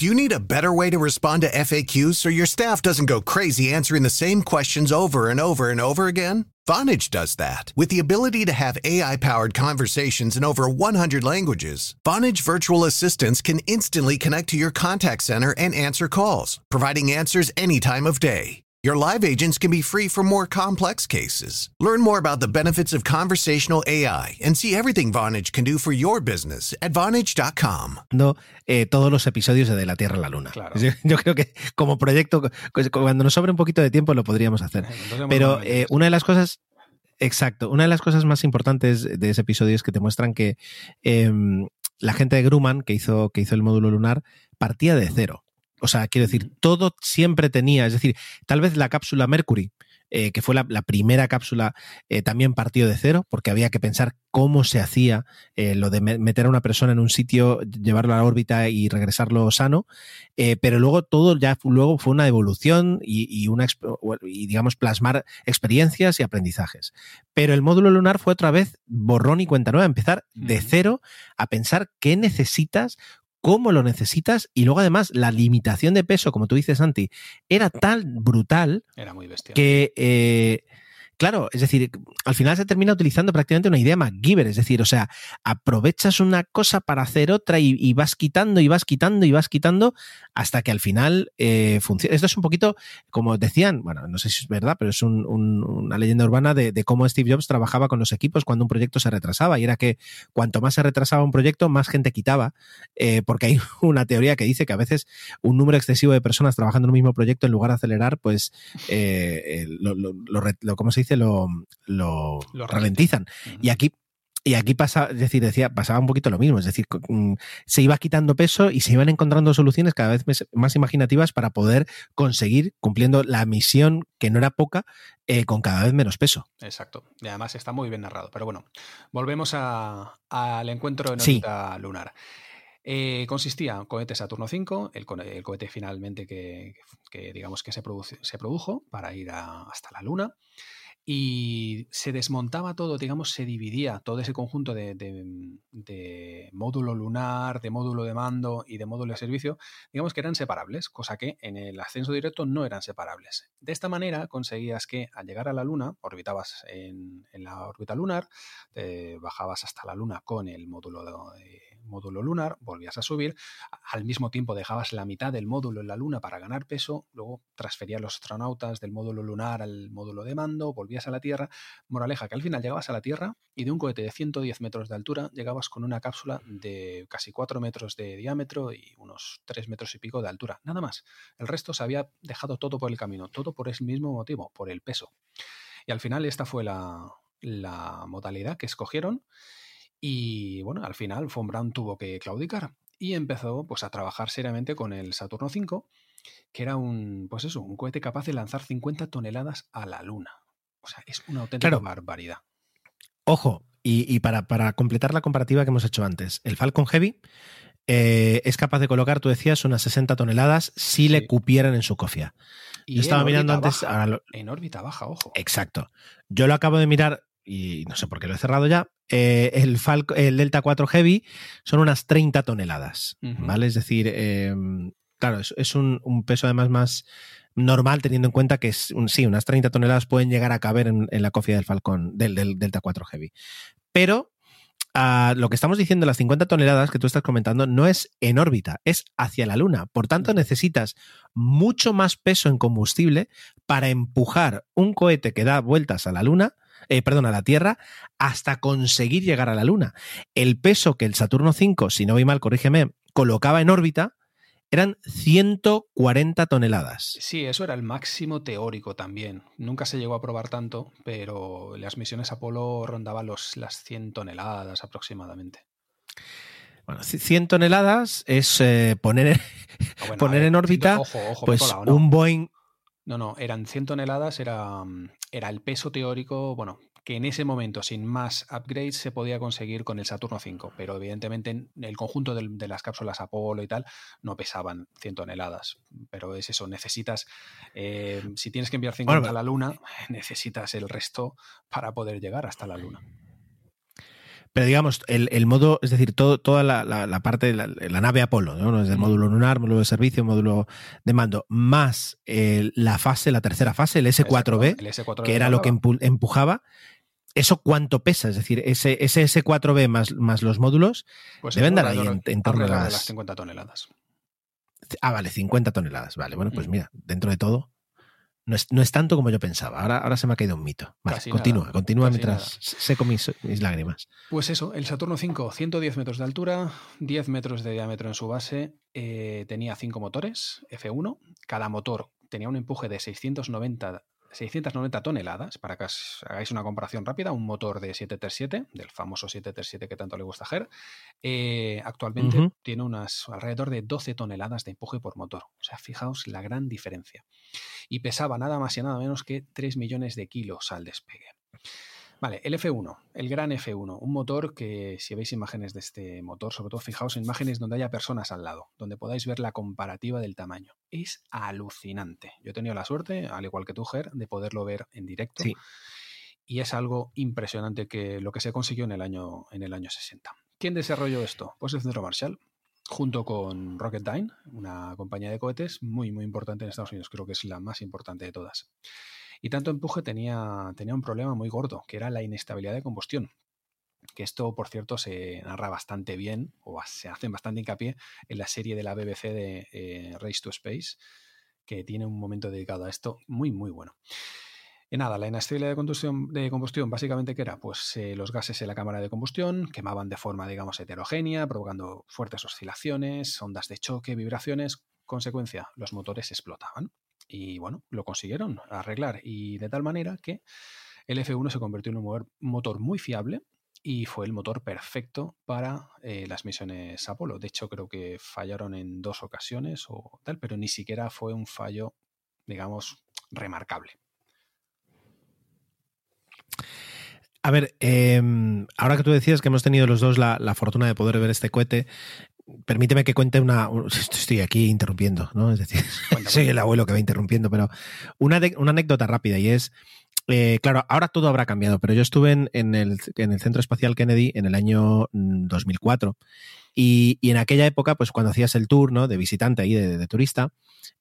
Do you need a better way to respond to FAQs so your staff doesn't go crazy answering the same questions over and over and over again? Vonage does that. With the ability to have AI powered conversations in over 100 languages, Vonage virtual assistants can instantly connect to your contact center and answer calls, providing answers any time of day. Your live agents can be free for more complex cases. Learn more about the benefits of conversational AI and see everything Vonage can do for your business at Vonage.com. No, eh, todos los episodios de, de la Tierra a la Luna. Claro. Yo, yo, creo que como proyecto, pues, cuando nos sobre un poquito de tiempo lo podríamos hacer. Pero eh, una de las cosas Exacto. Una de las cosas más importantes de ese episodio es que te muestran que eh, la gente de Grumman, que hizo, que hizo el módulo lunar, partía de cero. O sea, quiero decir, todo siempre tenía, es decir, tal vez la cápsula Mercury, eh, que fue la, la primera cápsula, eh, también partió de cero, porque había que pensar cómo se hacía eh, lo de meter a una persona en un sitio, llevarlo a la órbita y regresarlo sano, pero luego todo ya luego fue una evolución y, y, una, y digamos plasmar experiencias y aprendizajes. Pero el módulo lunar fue otra vez borrón y cuenta nueva, empezar de cero a pensar qué necesitas, cómo lo necesitas y luego además la limitación de peso, como tú dices, Santi, era tan brutal era muy que eh, Claro, es decir, al final se termina utilizando prácticamente una idea MacGyver, es decir, o sea, aprovechas una cosa para hacer otra y, vas quitando y vas quitando y vas quitando hasta que al final eh, funciona. Esto es un poquito, como decían, bueno, no sé si es verdad, pero es un, un, una leyenda urbana de, cómo Steve Jobs trabajaba con los equipos cuando un proyecto se retrasaba y era que cuanto más se retrasaba un proyecto, más gente quitaba, eh, porque hay una teoría que dice que a veces un número excesivo de personas trabajando en un mismo proyecto, en lugar de acelerar, pues, eh, lo, lo, ¿cómo se dice? Lo, lo, lo ralentizan. Uh -huh. Y aquí y aquí pasa, es decir, decía, pasaba un poquito lo mismo, es decir, se iba quitando peso y se iban encontrando soluciones cada vez más imaginativas para poder conseguir cumpliendo la misión que no era poca eh, con cada vez menos peso. Exacto. Y además está muy bien narrado. Pero bueno, volvemos al encuentro en órbita sí. lunar. Eh, consistía en cohete Saturno 5, el, el cohete finalmente que, que, digamos que se, produce, se produjo para ir a, hasta la Luna y se desmontaba todo, digamos, se dividía todo ese conjunto de, de, de, módulo lunar, de módulo de mando y de módulo de servicio, digamos que eran separables, cosa que en el ascenso directo no eran separables. De esta manera conseguías que al llegar a la Luna, orbitabas en, en la órbita lunar, bajabas hasta la Luna con el módulo de, módulo lunar, volvías a subir, al mismo tiempo dejabas la mitad del módulo en la Luna para ganar peso, luego transferías los astronautas del módulo lunar al módulo de mando, volvías a la Tierra, moraleja que al final llegabas a la Tierra y de un cohete de 110 metros de altura llegabas con una cápsula de casi 4 metros de diámetro y unos 3 metros y pico de altura, nada más. El resto se había dejado todo por el camino, todo por ese mismo motivo, por el peso. Y al final esta fue la, la modalidad que escogieron y bueno, al final Von Braun tuvo que claudicar y empezó pues a trabajar seriamente con el Saturno V, que era un, pues eso, un cohete capaz de lanzar 50 toneladas a la Luna. O sea, es una auténtica claro. barbaridad. Ojo, y, y para, para, completar la comparativa que hemos hecho antes, el Falcon Heavy eh, es capaz de colocar, tú decías, unas 60 toneladas si le cupieran en su cofia. Y Yo estaba mirando antes. baja, ahora lo- En órbita baja, ojo. Exacto. Yo lo acabo de mirar y no sé por qué lo he cerrado ya. eh, el, Falco- el Delta 4 Heavy son unas 30 toneladas. ¿vale? Es decir, eh, claro, es, es un, un peso además más normal teniendo en cuenta que es un, sí, unas 30 toneladas pueden llegar a caber en, en la cofia del Falcon, del, del Delta 4 Heavy. Pero ah, lo que estamos diciendo, las 50 toneladas que tú estás comentando, no es en órbita, es hacia la Luna. Por tanto, necesitas mucho más peso en combustible para empujar un cohete que da vueltas a la Luna, eh, perdón, a la Tierra, hasta conseguir llegar a la Luna. El peso que el Saturno V, si no voy mal, corrígeme, colocaba en órbita eran 140 toneladas. Sí, eso era el máximo teórico también. Nunca se llegó a probar tanto, pero las misiones Apolo rondaban los, las 100 toneladas aproximadamente. Bueno, 100 toneladas es eh, poner, Ah, bueno, poner ver, en órbita ojo, ojo, me he pues colado, ¿no? un Boeing No, no, eran 100 toneladas, era, mm, era el peso teórico, bueno, que en ese momento, sin más upgrades, se podía conseguir con el Saturno V, pero evidentemente en el conjunto de las cápsulas Apolo y tal no pesaban 100 toneladas. Pero es eso, necesitas, eh, si tienes que enviar 50 Bueno, a la Luna, necesitas el resto para poder llegar hasta la Luna. Pero digamos, el, el modo, es decir, todo, toda la, la- la parte de la, la nave Apolo, ¿no? Desde el módulo lunar, módulo de servicio, módulo de mando, más eh, la fase, la tercera fase, el S4B, El S4B que era lo que empu- empujaba, ¿eso cuánto pesa? Es decir, ese, ese S4B más, más los módulos Pues deben dar ahí en, en torno a las... las 50 toneladas. Ah, vale, 50 toneladas. Vale, bueno, pues mira, dentro de todo, no es, no es tanto como yo pensaba. Ahora, ahora se me ha caído un mito. Vale, Casi continúa, nada, continúa casi mientras nada. seco mis, mis lágrimas. Pues eso, el Saturno V, 110 metros de altura, 10 metros de diámetro en su base, eh, tenía cinco motores F1, cada motor tenía un empuje de 690, 690 toneladas, para que os hagáis una comparación rápida, un motor de 737, del famoso 737 que tanto le gusta a Ger, eh, actualmente tiene unas alrededor de 12 toneladas de empuje por motor. O sea, fijaos la gran diferencia. Y pesaba nada más y nada menos que 3 millones de kilos al despegue. Vale, el F1, el gran F1, un motor que si veis imágenes de este motor, sobre todo fijaos en imágenes donde haya personas al lado, donde podáis ver la comparativa del tamaño. Es alucinante. Yo he tenido la suerte, al igual que tú, Ger, de poderlo ver en directo. Sí. Y es algo impresionante que lo que se consiguió en el año, en el año 60. ¿Quién desarrolló esto? Pues el Centro Marshall, junto con Rocketdyne, una compañía de cohetes muy, muy importante en Estados Unidos. Creo que es la más importante de todas. Y tanto empuje tenía, tenía un problema muy gordo, que era la inestabilidad de combustión. Que esto, por cierto, se narra bastante bien, o se hace bastante hincapié en la serie de la BBC de eh, Race to Space, que tiene un momento dedicado a esto muy, muy bueno. Y nada, la inestabilidad de combustión, básicamente que era, pues eh, los gases en la cámara de combustión quemaban de forma, digamos, heterogénea, provocando fuertes oscilaciones, ondas de choque, vibraciones. Consecuencia, los motores explotaban. Y bueno, lo consiguieron arreglar y de tal manera que el F1 se convirtió en un motor- muy fiable y fue el motor perfecto para eh, las misiones Apolo. De hecho, creo que fallaron en dos ocasiones o tal, pero ni siquiera fue un fallo, digamos, remarcable. A ver, eh, ahora que tú decías que hemos tenido los dos la fortuna de poder ver este cohete, permíteme que cuente una. un- Estoy aquí interrumpiendo, ¿no? Es decir, soy el abuelo que va interrumpiendo, pero una, de- una anécdota rápida y es. eh, claro, ahora todo habrá cambiado, pero yo estuve en, en el, en el Centro Espacial Kennedy en el año mm, 2004 y, y en aquella época, pues cuando hacías el tour ¿no? de visitante ahí, de, de turista,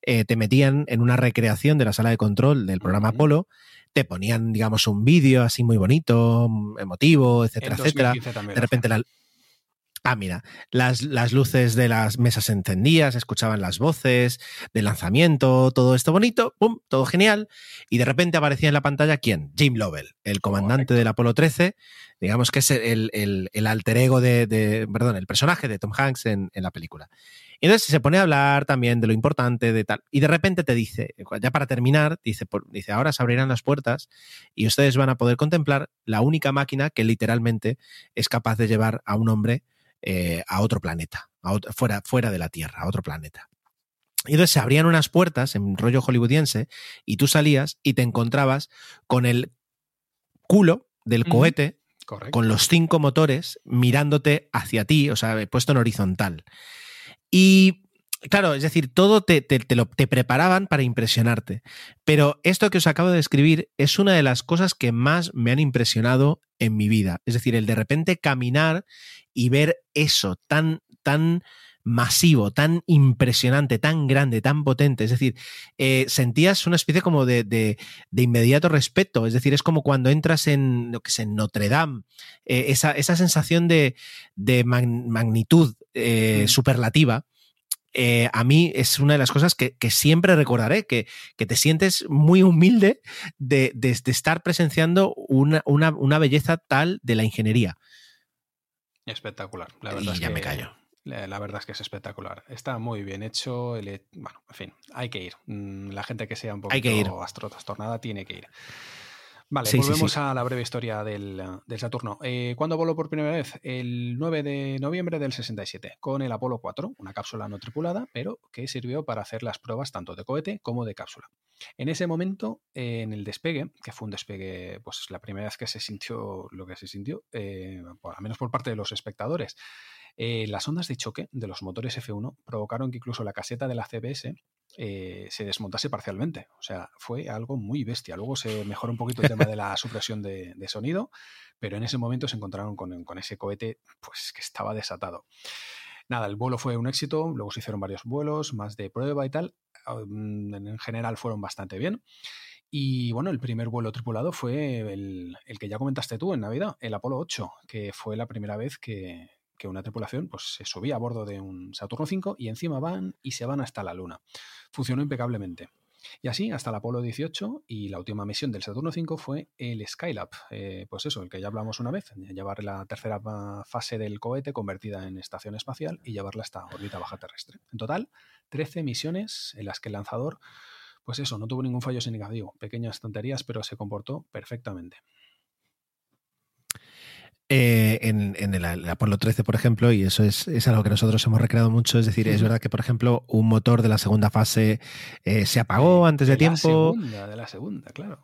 eh, te metían en una recreación de la sala de control del programa Apolo, te ponían, digamos, un vídeo así muy bonito, mm, emotivo, etcétera, etcétera. 2015 también De repente la, Ah, mira, las, las luces de las mesas se encendían, se escuchaban las voces de lanzamiento, todo esto bonito, pum, todo genial. Y de repente aparecía en la pantalla quién? Jim Lovell, el comandante del Apolo 13, digamos que es el, el- el alter ego de, de- perdón, el personaje de Tom Hanks en, en la película. Y entonces se pone a hablar también de lo importante, de tal. Y de repente te dice, ya para terminar, dice, por- dice, ahora se abrirán las puertas y ustedes van a poder contemplar la única máquina que literalmente es capaz de llevar a un hombre eh, a otro planeta, a fuera, fuera de la Tierra, a otro planeta. Y entonces se abrían unas puertas en rollo hollywoodiense y tú salías y te encontrabas con el culo del cohete con los cinco motores mirándote hacia ti, o sea, puesto en horizontal. Y claro, es decir, todo te, te, lo, te preparaban para impresionarte. Pero esto que os acabo de describir es una de las cosas que más me han impresionado en mi vida. Es decir, el de repente caminar y ver eso tan, tan masivo, tan impresionante, tan grande, tan potente. Es decir, eh, sentías una especie como de, de, inmediato respeto. Es decir, es como cuando entras en, lo que en Notre Dame, eh, esa, esa, sensación de, de magnitud eh, superlativa. A mí es una de las cosas que, que siempre recordaré, que, que, te sientes muy humilde de, de estar presenciando una, una, una, belleza tal de la ingeniería. Espectacular, la verdad. Y ya me callo. La verdad es que es espectacular. Está muy bien hecho. Bueno, en fin, hay que ir. Mm, la gente que sea un poquito astrotrastornada tiene que ir. Vale, volvemos a la breve historia del, Saturno. Eh, ¿Cuándo voló por primera vez? El 9 de noviembre del 67, con el Apolo 4, una cápsula no tripulada, pero que sirvió para hacer las pruebas tanto de cohete como de cápsula. En ese momento, eh, en el despegue, que fue un despegue, pues la primera vez que se sintió lo que se sintió, eh, al menos por parte de los espectadores, eh, las ondas de choque de los motores F1 provocaron que incluso la caseta de la CBS eh, se desmontase parcialmente. O sea, fue algo muy bestia. Luego se mejoró un poquito el tema de la supresión de, sonido, pero en ese momento se encontraron con, ese cohete pues, que estaba desatado. Nada, el vuelo fue un éxito, luego se hicieron varios vuelos, más de prueba y tal. Mm, en general fueron bastante bien. Y bueno, el primer vuelo tripulado fue el, el, que ya comentaste tú en Navidad, el Apolo 8, que fue la primera vez que, que una tripulación pues, se subía a bordo de un Saturno V y encima van y se van hasta la Luna. Funcionó impecablemente. Y así hasta el Apolo 18 y la última misión del Saturno V fue el Skylab, eh, pues eso, el que ya hablamos una vez, llevar la tercera fase del cohete convertida en estación espacial y llevarla hasta órbita baja terrestre. En total, 13 misiones en las que el lanzador, pues eso, no tuvo ningún fallo significativo, pequeñas tonterías, pero se comportó perfectamente. Eh, en, el, Apolo 13, por ejemplo, y eso es, algo que nosotros hemos recreado mucho, es decir, es verdad que, por ejemplo, un motor de la segunda fase eh, se apagó antes de, tiempo. La segunda, de la segunda, claro.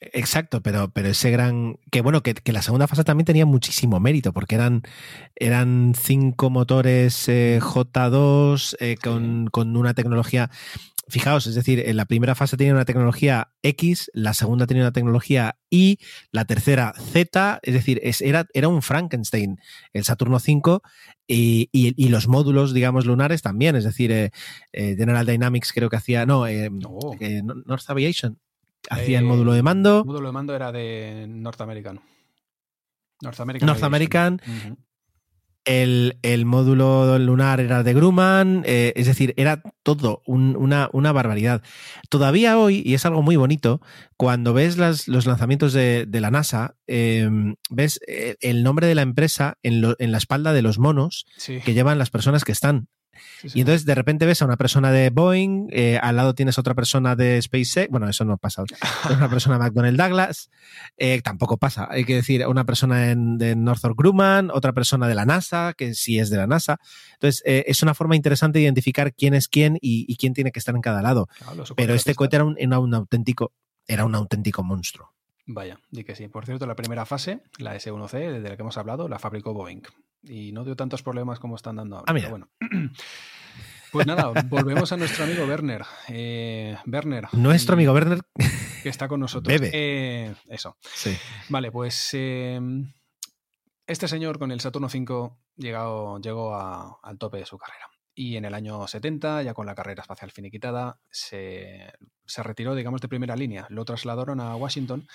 Exacto, pero, pero ese gran. Que bueno, que, la segunda fase también tenía muchísimo mérito, porque eran, eran cinco motores eh, J2 con, con, una tecnología fijaos, es decir, en la primera fase tenía una tecnología X, la segunda tenía una tecnología Y, la tercera Z, es decir, era, era un Frankenstein el Saturno V y, los módulos, digamos, lunares también, es decir, eh, eh, General Dynamics creo que hacía, no, eh, North Aviation hacía el módulo de mando. El módulo de mando era de North American. North American. North American el, módulo lunar era de Grumman, eh, es decir, era todo una, barbaridad. Todavía hoy, y es algo muy bonito, cuando ves los lanzamientos de, la NASA, em, ves eh, el nombre de la empresa en, la espalda de los monos que llevan las personas que están y entonces de repente ves a una persona de Boeing, eh, al lado tienes otra persona de SpaceX, bueno, eso no pasa, una persona de McDonnell Douglas, eh, tampoco pasa, hay que decir, una persona de Northrop Grumman, otra persona de la NASA, que sí es de la NASA. Entonces eh, es una forma interesante de identificar quién es quién y, quién tiene que estar en cada lado. Pero este cohete era un, auténtico, era un auténtico monstruo. Vaya, di que sí. Por cierto, la primera fase, la S1C, de la que hemos hablado, la fabricó Boeing y no dio tantos problemas como están dando ahora. Ah, bueno. Pues nada, volvemos a nuestro amigo Werner. Eh, Werner. Nuestro amigo Werner. Que está con nosotros. Bebe. Eh, eso. Sí. Vale, pues eh, este señor con el Saturno V llegado, llegó al tope de su carrera. Y en el año 70, ya con la carrera espacial finiquitada, se, se retiró, digamos, de primera línea. Lo trasladaron a Washington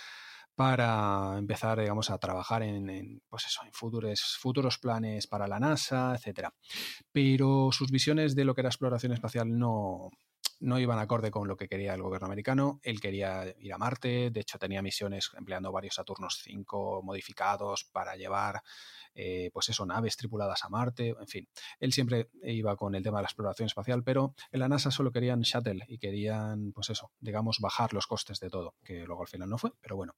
para empezar, digamos, a trabajar en, pues eso, en futuros, futuros planes para la NASA, etc. Pero sus visiones de lo que era exploración espacial no, no iban acorde con lo que quería el gobierno americano. Él quería ir a Marte, de hecho tenía misiones empleando varios Saturnos 5 modificados para llevar eh, pues eso, naves tripuladas a Marte, en fin. Él siempre iba con el tema de la exploración espacial, pero en la NASA solo querían shuttle y querían, pues eso, digamos, bajar los costes de todo, que luego al final no fue, pero bueno.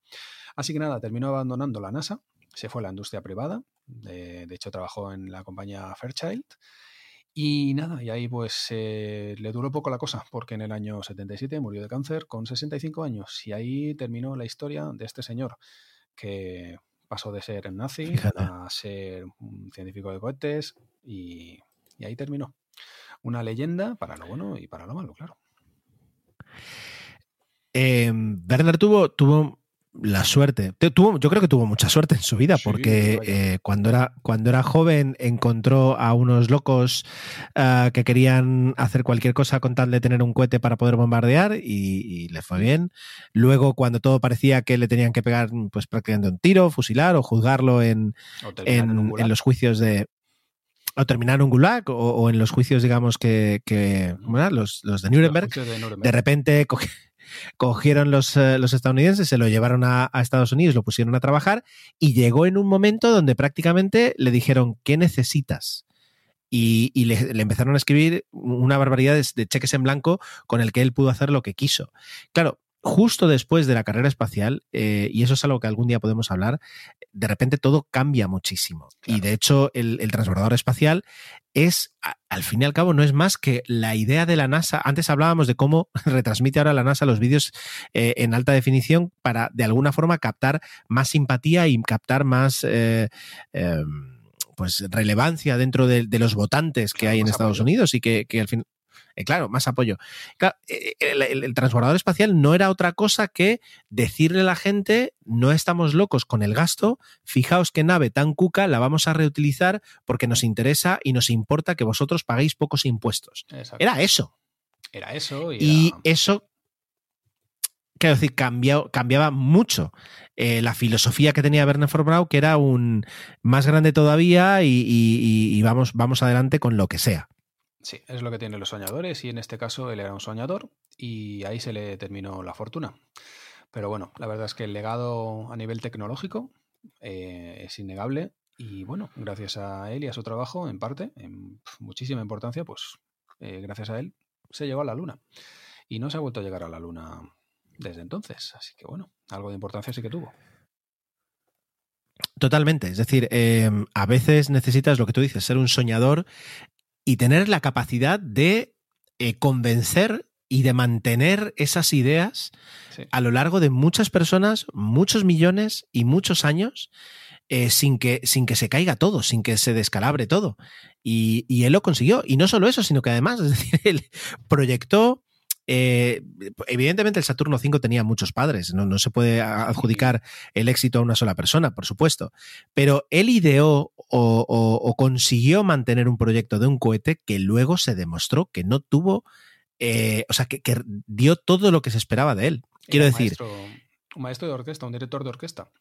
Así que nada, terminó abandonando la NASA, se fue a la industria privada, de, hecho trabajó en la compañía Fairchild. Y nada, y ahí pues eh, le duró poco la cosa, porque en el año 77 murió de cáncer con 65 años. Y ahí terminó la historia de este señor, que Pasó de ser nazi a ser un científico de cohetes y, ahí terminó. Una leyenda para lo bueno y para lo malo, claro. Eh, tuvo la suerte. Tuvo, yo creo que tuvo mucha suerte en su vida, porque eh, cuando, era, cuando era joven encontró a unos locos ah, que querían hacer cualquier cosa con tal de tener un cohete para poder bombardear y, le fue bien. Luego, cuando todo parecía que le tenían que pegar pues prácticamente un tiro, fusilar o juzgarlo en, en, los juicios de, o terminar un gulag o, en los juicios, digamos, que, los, los, de Nuremberg, de, repente cogieron los, eh, los, estadounidenses, se lo llevaron a, Estados Unidos, lo pusieron a trabajar y llegó en un momento donde prácticamente le dijeron, ¿qué necesitas? Y, le, empezaron a escribir una barbaridad de, cheques en blanco con el que él pudo hacer lo que quiso. Claro, justo después de la carrera espacial, eh, y eso es algo que algún día podemos hablar, de repente todo cambia muchísimo. Y de hecho, el, transbordador espacial es, al fin y al cabo, no es más que la idea de la NASA. Antes hablábamos de cómo retransmite ahora la NASA los vídeos eh, en alta definición para, de alguna forma, captar más simpatía y captar más. Eh, em, pues relevancia dentro de, los votantes que hay en Estados Unidos y que, que al fin eh, claro, más apoyo. Eh, eh, el, transbordador espacial no era otra cosa que decirle a la gente, no estamos locos con el gasto, fijaos qué nave tan cuca la vamos a reutilizar porque nos interesa y nos importa que vosotros paguéis pocos impuestos. Era eso. Era eso. Y, eso, quiero decir, cambiaba mucho la filosofía que tenía Werner von Braun, que era un más grande todavía y, vamos, vamos adelante con lo que sea. Sí, es lo que tienen los soñadores y en este caso él era un soñador y ahí se le terminó la fortuna. Pero bueno, la verdad es que el legado a nivel tecnológico eh, es innegable y bueno, gracias a él y a su trabajo, en parte, en muchísima importancia, pues eh, gracias a él se llegó a la Luna y no se ha vuelto a llegar a la Luna desde entonces. Así que bueno, algo de importancia sí que tuvo. Totalmente. Es decir, em, a veces necesitas lo que tú dices, ser un soñador y tener la capacidad de eh, convencer y de mantener esas ideas a lo largo de muchas personas, muchos millones y muchos años, eh, sin, que, sin que se caiga todo, sin que se descalabre todo. Y, él lo consiguió. Y no solo eso, sino que además, es decir, él proyectó eh, evidentemente el Saturno 5 tenía muchos padres, ¿no? no, se puede adjudicar el éxito a una sola persona, por supuesto, pero él ideó o, consiguió mantener un proyecto de un cohete que luego se demostró que no tuvo, eh, o sea, que, dio todo lo que se esperaba de él. Quiero decir... un maestro de orquesta, un director de orquesta.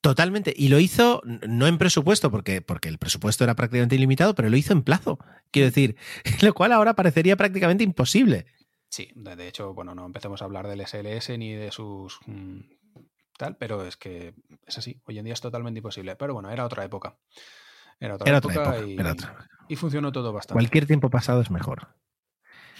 Totalmente. Y lo hizo no en presupuesto, porque, porque el presupuesto era prácticamente ilimitado, pero lo hizo en plazo. Quiero decir, lo cual ahora parecería prácticamente imposible. Sí, de hecho, bueno, no empecemos a hablar del SLS ni de sus mm, tal, pero es que es así. Hoy en día es totalmente imposible. Pero bueno, era otra época. Era otra, época, y, y, funcionó todo bastante. Cualquier tiempo pasado es mejor.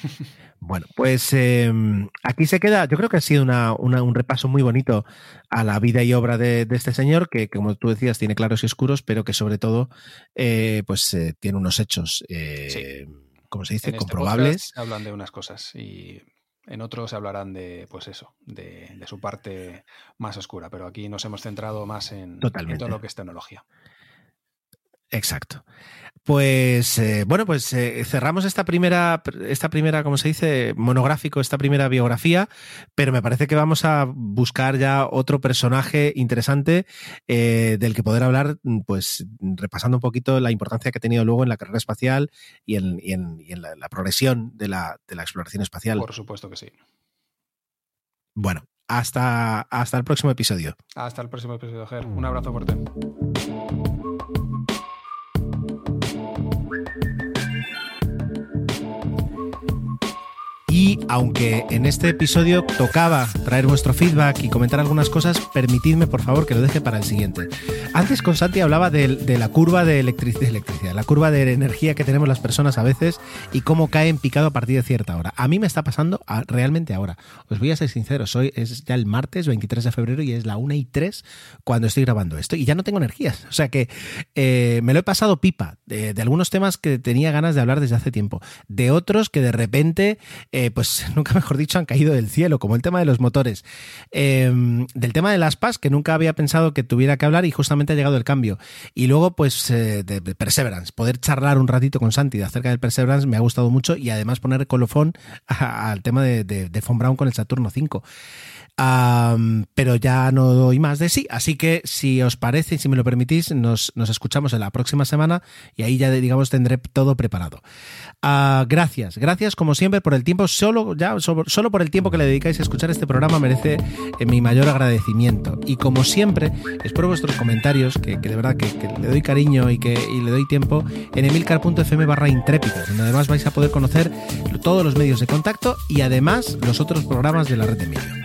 Bueno, pues em, aquí se queda, yo creo que ha sido un repaso muy bonito a la vida y obra de, este señor, que como tú decías, tiene claros y oscuros, pero que sobre todo eh, pues eh, tiene unos hechos eh, como se dice, este comprobables. hablan de unas cosas y en otros hablarán de, pues eso, de, su parte más oscura, pero aquí nos hemos centrado más en, en todo lo que es tecnología. Exacto. Pues eh, bueno, pues eh, cerramos esta primera, esta primera, ¿cómo se dice? Monográfico, esta primera biografía, pero me parece que vamos a buscar ya otro personaje interesante eh, del que poder hablar, pues repasando un poquito la importancia que ha tenido luego en la carrera espacial y en, la, progresión de la, de la exploración espacial. Por supuesto que sí. Bueno, hasta, hasta el próximo episodio. Hasta el próximo episodio, Ger. Un abrazo fuerte. Aunque en este episodio tocaba traer vuestro feedback y comentar algunas cosas, permitidme por favor que lo deje para el siguiente. Antes con Santi hablaba de, la curva de, electricidad, la curva de energía que tenemos las personas a veces y cómo cae en picado a partir de cierta hora. A mí me está pasando realmente ahora. Os voy a ser sincero, soy, es ya el martes 23 de febrero y es la 1 y 3 cuando estoy grabando esto y ya no tengo energías. O sea que eh, me lo he pasado pipa de, algunos temas que tenía ganas de hablar desde hace tiempo, de otros que de repente... Eh, pues nunca mejor dicho, han caído del cielo, como el tema de los motores. Em, del tema de las PAS, que nunca había pensado que tuviera que hablar y justamente ha llegado el cambio. Y luego, pues, eh, de, Perseverance, poder charlar un ratito con Santi acerca del Perseverance me ha gustado mucho y además poner colofón al tema de, de, de Von con el Saturno 5 pero ya no doy más de sí. Así que si os parece y si me lo permitís, nos, escuchamos en la próxima semana y ahí ya, digamos, tendré todo preparado. Ah, gracias, gracias como siempre por el tiempo. Solo, ya, solo, por el tiempo que le dedicáis a escuchar este programa merece eh, mi mayor agradecimiento. Y como siempre, espero vuestros comentarios, que, de verdad que, le doy cariño y que le doy tiempo en emilcar.fm barra intrépido, donde además vais a poder conocer todos los medios de contacto y además los otros programas de la red de Emilio.